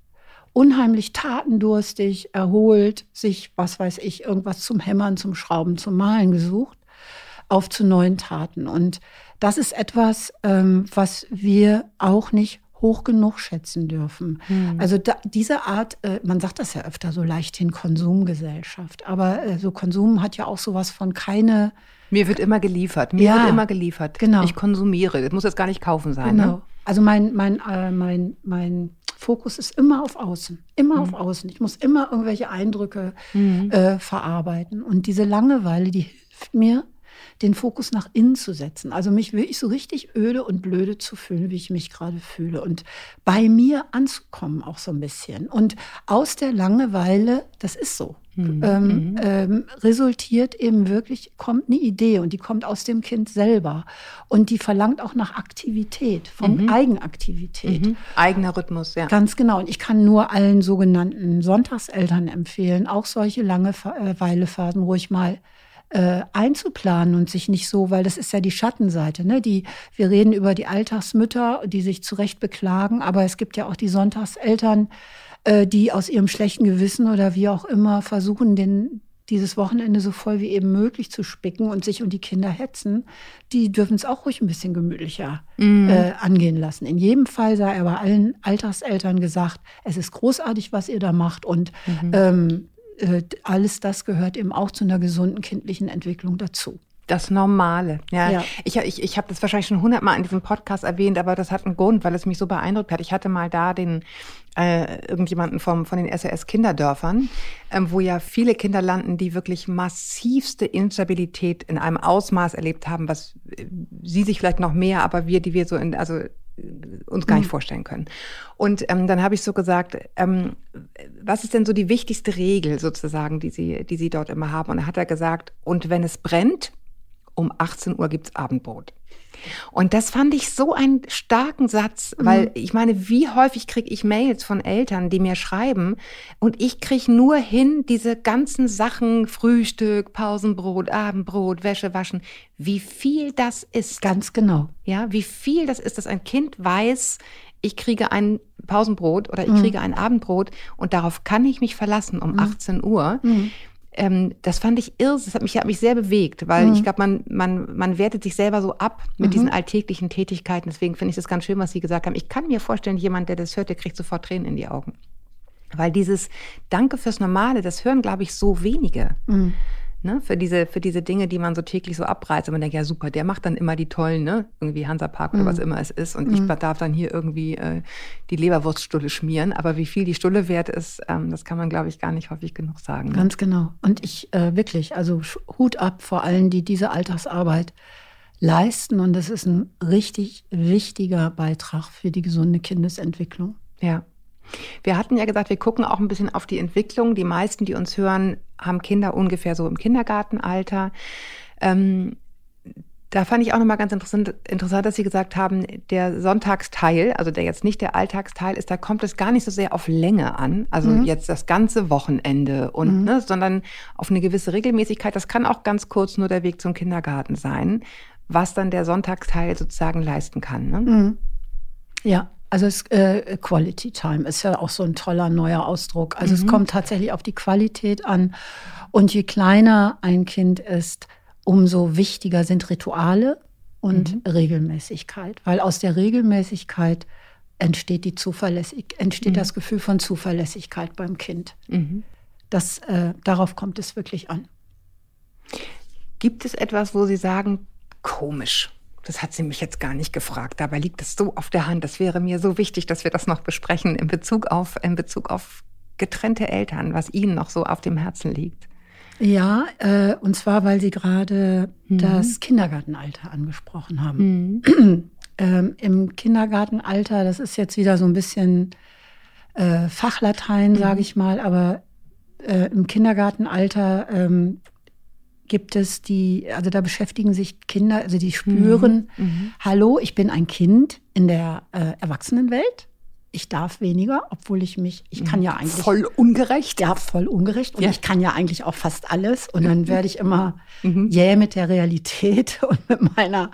Unheimlich tatendurstig, erholt, sich, was weiß ich, irgendwas zum Hämmern, zum Schrauben, zum Malen gesucht, auf zu neuen Taten. Und das ist etwas, ähm, was wir auch nicht hoch genug schätzen dürfen. Hm. Also da, diese Art, äh, man sagt das ja öfter so leichthin Konsumgesellschaft, aber äh, so Konsum hat ja auch sowas von keine. Mir wird immer geliefert. Mir ja, wird immer geliefert. Genau. Ich konsumiere. Das muss jetzt gar nicht kaufen sein. Ne? Genau. Ne? Also mein, mein, äh, mein, mein Fokus ist immer auf Außen. Immer mhm. auf Außen. Ich muss immer irgendwelche Eindrücke mhm. verarbeiten. Und diese Langeweile, die hilft mir, den Fokus nach innen zu setzen. Also mich wirklich so richtig öde und blöde zu fühlen, wie ich mich gerade fühle. Und bei mir anzukommen auch so ein bisschen. Und aus der Langeweile, das ist so, mhm. Ähm, mhm. ähm, resultiert eben wirklich, kommt eine Idee und die kommt aus dem Kind selber. Und die verlangt auch nach Aktivität, von mhm. Eigenaktivität. Mhm. Eigener Rhythmus, ja. Ganz genau. Und ich kann nur allen sogenannten Sonntagseltern empfehlen, auch solche Langeweilephasen ruhig mal äh, einzuplanen und sich nicht so, weil das ist ja die Schattenseite. Ne? Die, wir reden über die Alltagsmütter, die sich zu Recht beklagen, aber es gibt ja auch die Sonntagseltern, äh, die aus ihrem schlechten Gewissen oder wie auch immer versuchen, den, dieses Wochenende so voll wie eben möglich zu spicken und sich um die Kinder hetzen, die dürfen es auch ruhig ein bisschen gemütlicher mm. äh, angehen lassen. In jedem Fall sei aber allen Alltagseltern gesagt, es ist großartig, was ihr da macht und mhm. ähm, äh, alles das gehört eben auch zu einer gesunden kindlichen Entwicklung dazu. Das Normale. Ja, ja. ich, ich, ich habe das wahrscheinlich schon hundertmal in diesem Podcast erwähnt, aber das hat einen Grund, weil es mich so beeindruckt hat. Ich hatte mal da den äh, irgendjemanden vom, von den SOS Kinderdörfern, ähm, wo ja viele Kinder landen, die wirklich massivste Instabilität in einem Ausmaß erlebt haben, was äh, sie sich vielleicht noch mehr, aber wir, die wir so in, also uns gar nicht mhm. vorstellen können. Und ähm, dann habe ich so gesagt, ähm, was ist denn so die wichtigste Regel sozusagen, die Sie, die Sie dort immer haben? Und da hat er gesagt, und wenn es brennt, um 18 Uhr gibt's Abendbrot. Und das fand ich so einen starken Satz, weil mhm. ich meine, wie häufig kriege ich Mails von Eltern, die mir schreiben und ich kriege nur hin diese ganzen Sachen, Frühstück, Pausenbrot, Abendbrot, Wäsche waschen, wie viel das ist. Ganz genau. Ja, wie viel das ist, dass ein Kind weiß, ich kriege ein Pausenbrot oder ich mhm. kriege ein Abendbrot und darauf kann ich mich verlassen um mhm. 18 Uhr. Mhm ähm, das fand ich irre, das hat mich, hat mich sehr bewegt, weil mhm. ich glaube, man, man, man wertet sich selber so ab mit mhm. diesen alltäglichen Tätigkeiten. Deswegen finde ich das ganz schön, was Sie gesagt haben. Ich kann mir vorstellen, jemand, der das hört, der kriegt sofort Tränen in die Augen. Weil dieses Danke fürs Normale, das hören, glaube ich, so wenige. Mhm ne, für diese, für diese Dinge, die man so täglich so abreißt. Und man denkt, ja super, der macht dann immer die tollen, ne, irgendwie Hansapark oder mhm. was immer es ist. Und mhm. ich darf dann hier irgendwie äh, die Leberwurststulle schmieren. Aber wie viel die Stulle wert ist, ähm, das kann man, glaube ich, gar nicht häufig genug sagen. Ne? Ganz genau. Und ich äh, wirklich, also Hut ab vor allen, die diese Alltagsarbeit leisten. Und das ist ein richtig wichtiger Beitrag für die gesunde Kindesentwicklung. Ja. Wir hatten ja gesagt, wir gucken auch ein bisschen auf die Entwicklung. Die meisten, die uns hören, haben Kinder ungefähr so im Kindergartenalter. Ähm, da fand ich auch nochmal ganz interessant, interessant, dass Sie gesagt haben, der Sonntagsteil, also der jetzt nicht der Alltagsteil ist, da kommt es gar nicht so sehr auf Länge an, also mhm. jetzt das ganze Wochenende und, mhm. ne, sondern auf eine gewisse Regelmäßigkeit. Das kann auch ganz kurz nur der Weg zum Kindergarten sein, was dann der Sonntagsteil sozusagen leisten kann. Ne? Mhm. Ja, also es, äh, Quality Time ist ja auch so ein toller neuer Ausdruck. Also mhm. es kommt tatsächlich auf die Qualität an. Und je kleiner ein Kind ist, umso wichtiger sind Rituale und mhm. Regelmäßigkeit. Weil aus der Regelmäßigkeit entsteht die Zuverlässig entsteht mhm. das Gefühl von Zuverlässigkeit beim Kind. Mhm. Das, äh, darauf kommt es wirklich an. Gibt es etwas, wo Sie sagen, komisch? Das hat sie mich jetzt gar nicht gefragt. Dabei liegt es so auf der Hand. Das wäre mir so wichtig, dass wir das noch besprechen in Bezug auf, in Bezug auf getrennte Eltern, was Ihnen noch so auf dem Herzen liegt. Ja, äh, und zwar, weil Sie gerade mhm. das Kindergartenalter angesprochen haben. Mhm. ähm, Im Kindergartenalter, das ist jetzt wieder so ein bisschen äh, Fachlatein, mhm. sage ich mal, aber äh, im Kindergartenalter ähm, gibt es die, also da beschäftigen sich Kinder, also die spüren, mhm. mhm. hallo, ich bin ein Kind in der äh, Erwachsenenwelt. Ich darf weniger, obwohl ich mich, ich kann ja eigentlich. Voll ungerecht. Ja, voll ungerecht. Und ja. ich kann ja eigentlich auch fast alles. Und dann werde ich immer mhm. jäh mit der Realität und mit meiner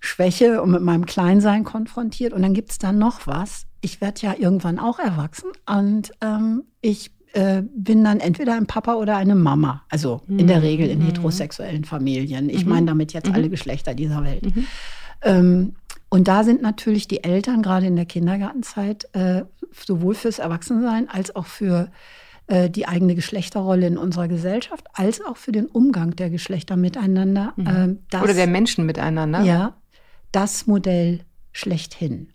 Schwäche und mit meinem Kleinsein konfrontiert. Und dann gibt es da noch was. Ich werde ja irgendwann auch erwachsen und ähm, ich äh, bin dann entweder ein Papa oder eine Mama. Also in der Regel in mhm. heterosexuellen Familien. Ich mhm. meine damit jetzt alle mhm. Geschlechter dieser Welt. Ähm, und da sind natürlich die Eltern gerade in der Kindergartenzeit äh, sowohl fürs Erwachsensein als auch für äh, die eigene Geschlechterrolle in unserer Gesellschaft, als auch für den Umgang der Geschlechter miteinander. Mhm. Äh, das, Oder der Menschen miteinander. Ja, das Modell schlechthin.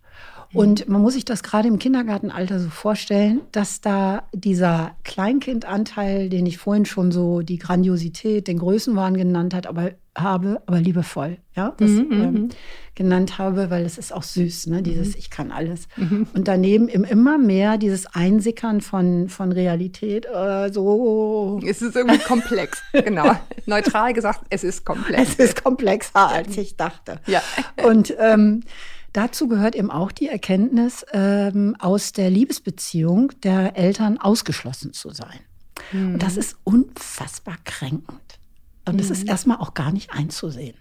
Und man muss sich das gerade im Kindergartenalter so vorstellen, dass da dieser Kleinkindanteil, den ich vorhin schon so die Grandiosität, den Größenwahn genannt hat, aber habe, aber liebevoll, ja, das mhm, ähm, mhm. genannt habe, weil es ist auch süß, ne, dieses mhm. Ich kann alles. Mhm. Und daneben im immer mehr dieses Einsickern von, von Realität, äh, so. Es ist irgendwie komplex, genau. Neutral gesagt, es ist komplex. Es ist komplexer, als ich dachte. Ja. Und ähm, Dazu gehört eben auch die Erkenntnis, ähm, aus der Liebesbeziehung der Eltern ausgeschlossen zu sein. Mhm. Und das ist unfassbar kränkend. Und das ist mhm. erstmal auch gar nicht einzusehen.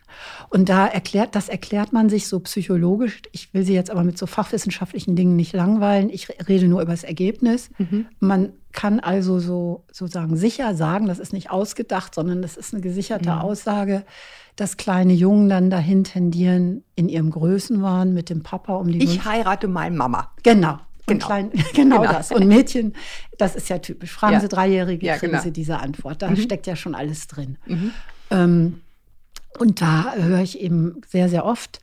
Und da erklärt, das erklärt man sich so psychologisch. Ich will Sie jetzt aber mit so fachwissenschaftlichen Dingen nicht langweilen. Ich rede nur über das Ergebnis. Mhm. Man kann also so sozusagen sicher sagen, das ist nicht ausgedacht, sondern das ist eine gesicherte mhm. Aussage, dass kleine Jungen dann dahin tendieren, in ihrem Größenwahn mit dem Papa um die Ich heirate mal Mama. Genau. Genau. Klein, genau, genau, das. Und Mädchen, das ist ja typisch. Fragen ja. Sie Dreijährige, ja, kriegen genau. Sie diese Antwort. Da mhm. steckt ja schon alles drin. Mhm. Ähm, und da höre ich eben sehr, sehr oft,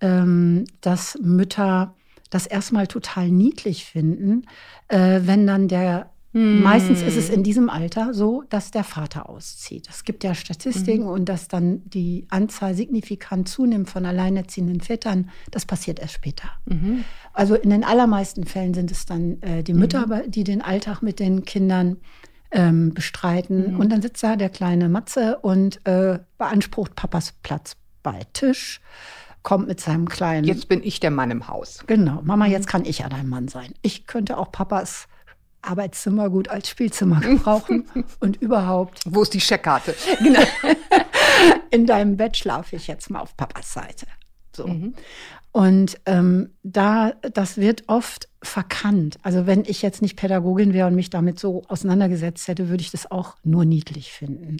ähm, dass Mütter das erstmal total niedlich finden, äh, wenn dann der hm. Meistens ist es in diesem Alter so, dass der Vater auszieht. Es gibt ja Statistiken mhm. und dass dann die Anzahl signifikant zunimmt von alleinerziehenden Vätern. Das passiert erst später. Mhm. Also in den allermeisten Fällen sind es dann äh, die Mütter, mhm. die den Alltag mit den Kindern ähm, bestreiten. Mhm. Und dann sitzt da der kleine Matze und äh, beansprucht Papas Platz bei Tisch kommt mit seinem kleinen. Jetzt bin ich der Mann im Haus. Genau, Mama, jetzt kann ich ja dein Mann sein. Ich könnte auch Papas Arbeitszimmer gut als Spielzimmer gebrauchen und überhaupt. Wo ist die Scheckkarte? Genau. In deinem Bett schlafe ich jetzt mal auf Papas Seite. So. Mhm. Und ähm, da, das wird oft verkannt. Also wenn ich jetzt nicht Pädagogin wäre und mich damit so auseinandergesetzt hätte, würde ich das auch nur niedlich finden.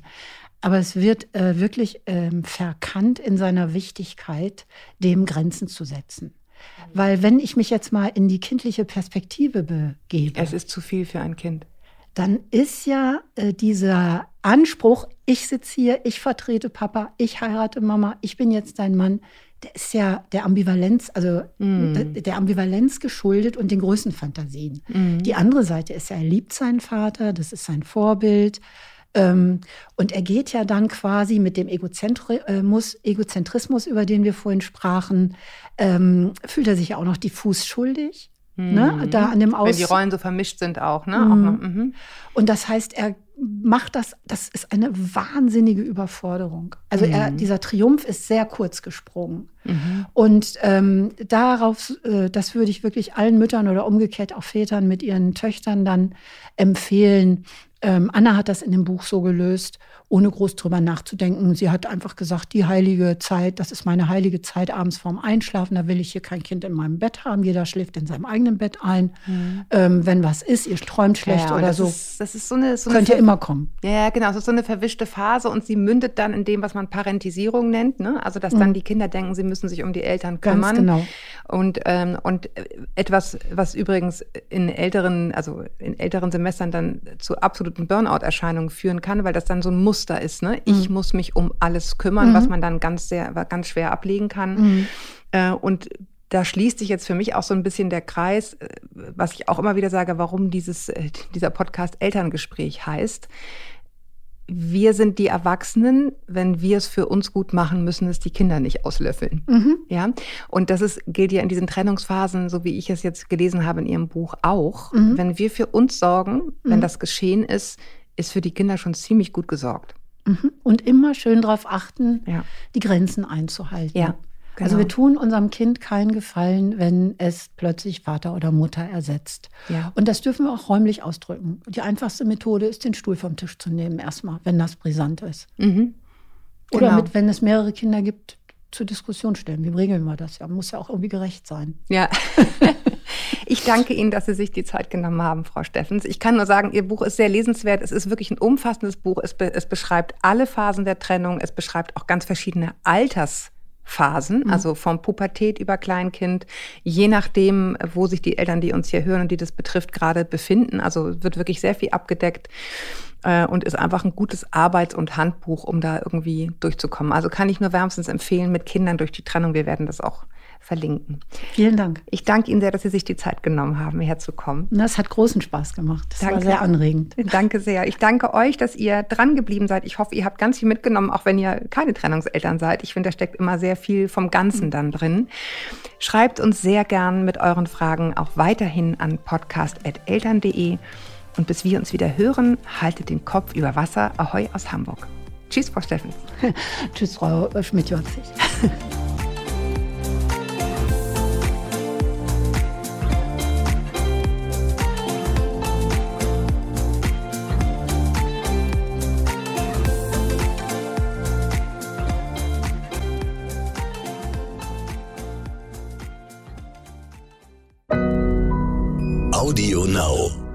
Aber es wird äh, wirklich ähm, verkannt in seiner Wichtigkeit, dem Grenzen zu setzen. Weil wenn ich mich jetzt mal in die kindliche Perspektive begebe. Es ist zu viel für ein Kind. Dann ist ja äh, dieser Anspruch, ich sitze hier, ich vertrete Papa, ich heirate Mama, ich bin jetzt dein Mann, der ist ja der Ambivalenz, also mm. der Ambivalenz geschuldet und den Größenfantasien. Mm. Die andere Seite ist ja, er liebt seinen Vater, das ist sein Vorbild. Ähm, und er geht ja dann quasi mit dem Egozentrismus, Egozentrismus, über den wir vorhin sprachen, ähm, fühlt er sich ja auch noch diffus schuldig. Mhm. Ne? Da an dem Aus Wenn die Rollen so vermischt sind auch, ne? Mhm. Auch noch, mhm. Und das heißt, er macht das, das ist eine wahnsinnige Überforderung. Also er, mhm. dieser Triumph ist sehr kurz gesprungen. Mhm. Und ähm, darauf, äh, das würde ich wirklich allen Müttern oder umgekehrt auch Vätern mit ihren Töchtern dann empfehlen, Anna hat das in dem Buch so gelöst ohne groß drüber nachzudenken. Sie hat einfach gesagt, die heilige Zeit, das ist meine heilige Zeit abends vorm Einschlafen, da will ich hier kein Kind in meinem Bett haben. Jeder schläft in seinem eigenen Bett ein. Mhm. Ähm, wenn was ist, ihr träumt schlecht ja, oder das so. Ist, das ist so eine, so Könnt ihr immer kommen. Ja, genau. Es ist so eine verwischte Phase und sie mündet dann in dem, was man Parentisierung nennt. Ne? Also, dass mhm. dann die Kinder denken, sie müssen sich um die Eltern kümmern. Ganz genau. Und, ähm, und etwas, was übrigens in älteren, also in älteren Semestern dann zu absoluten Burnout-Erscheinungen führen kann, weil das dann so ein Muster Muster ist. Ne? Ich mhm. muss mich um alles kümmern, mhm. was man dann ganz sehr, ganz schwer ablegen kann. Mhm. Äh, und da schließt sich jetzt für mich auch so ein bisschen der Kreis, äh, was ich auch immer wieder sage, warum dieses, äh, dieser Podcast Elterngespräch heißt. Wir sind die Erwachsenen, wenn wir es für uns gut machen, müssen es die Kinder nicht auslöffeln. Mhm. Ja, und das ist, gilt ja in diesen Trennungsphasen, so wie ich es jetzt gelesen habe in Ihrem Buch auch. Mhm. Wenn wir für uns sorgen, wenn mhm. das geschehen ist, ist für die Kinder schon ziemlich gut gesorgt. Mhm. Und immer schön darauf achten, ja. die Grenzen einzuhalten. Ja, genau. Also wir tun unserem Kind keinen Gefallen, wenn es plötzlich Vater oder Mutter ersetzt. Ja. Und das dürfen wir auch räumlich ausdrücken. Die einfachste Methode ist, den Stuhl vom Tisch zu nehmen, erstmal, wenn das brisant ist. Mhm. Oder genau. mit, wenn es mehrere Kinder gibt, zur Diskussion stellen. Wie regeln wir das? Ja, muss ja auch irgendwie gerecht sein. Ja. Ich danke Ihnen, dass Sie sich die Zeit genommen haben, Frau Steffens. Ich kann nur sagen, Ihr Buch ist sehr lesenswert. Es ist wirklich ein umfassendes Buch. Es, be es beschreibt alle Phasen der Trennung. Es beschreibt auch ganz verschiedene Altersphasen, mhm. also vom Pubertät über Kleinkind, je nachdem, wo sich die Eltern, die uns hier hören und die das betrifft, gerade befinden. Also wird wirklich sehr viel abgedeckt äh, und ist einfach ein gutes Arbeits- und Handbuch, um da irgendwie durchzukommen. Also kann ich nur wärmstens empfehlen, mit Kindern durch die Trennung. Wir werden das auch verlinken. Vielen Dank. Ich danke Ihnen sehr, dass Sie sich die Zeit genommen haben, herzukommen. Das hat großen Spaß gemacht. Das danke. war sehr anregend. Danke sehr. Ich danke euch, dass ihr dran geblieben seid. Ich hoffe, ihr habt ganz viel mitgenommen, auch wenn ihr keine Trennungseltern seid. Ich finde, da steckt immer sehr viel vom Ganzen dann drin. Schreibt uns sehr gern mit euren Fragen auch weiterhin an podcast.eltern.de. Und bis wir uns wieder hören, haltet den Kopf über Wasser. Ahoi aus Hamburg. Tschüss, Frau Steffens. Tschüss, Frau Schmidt-Jorzig. Audio Now.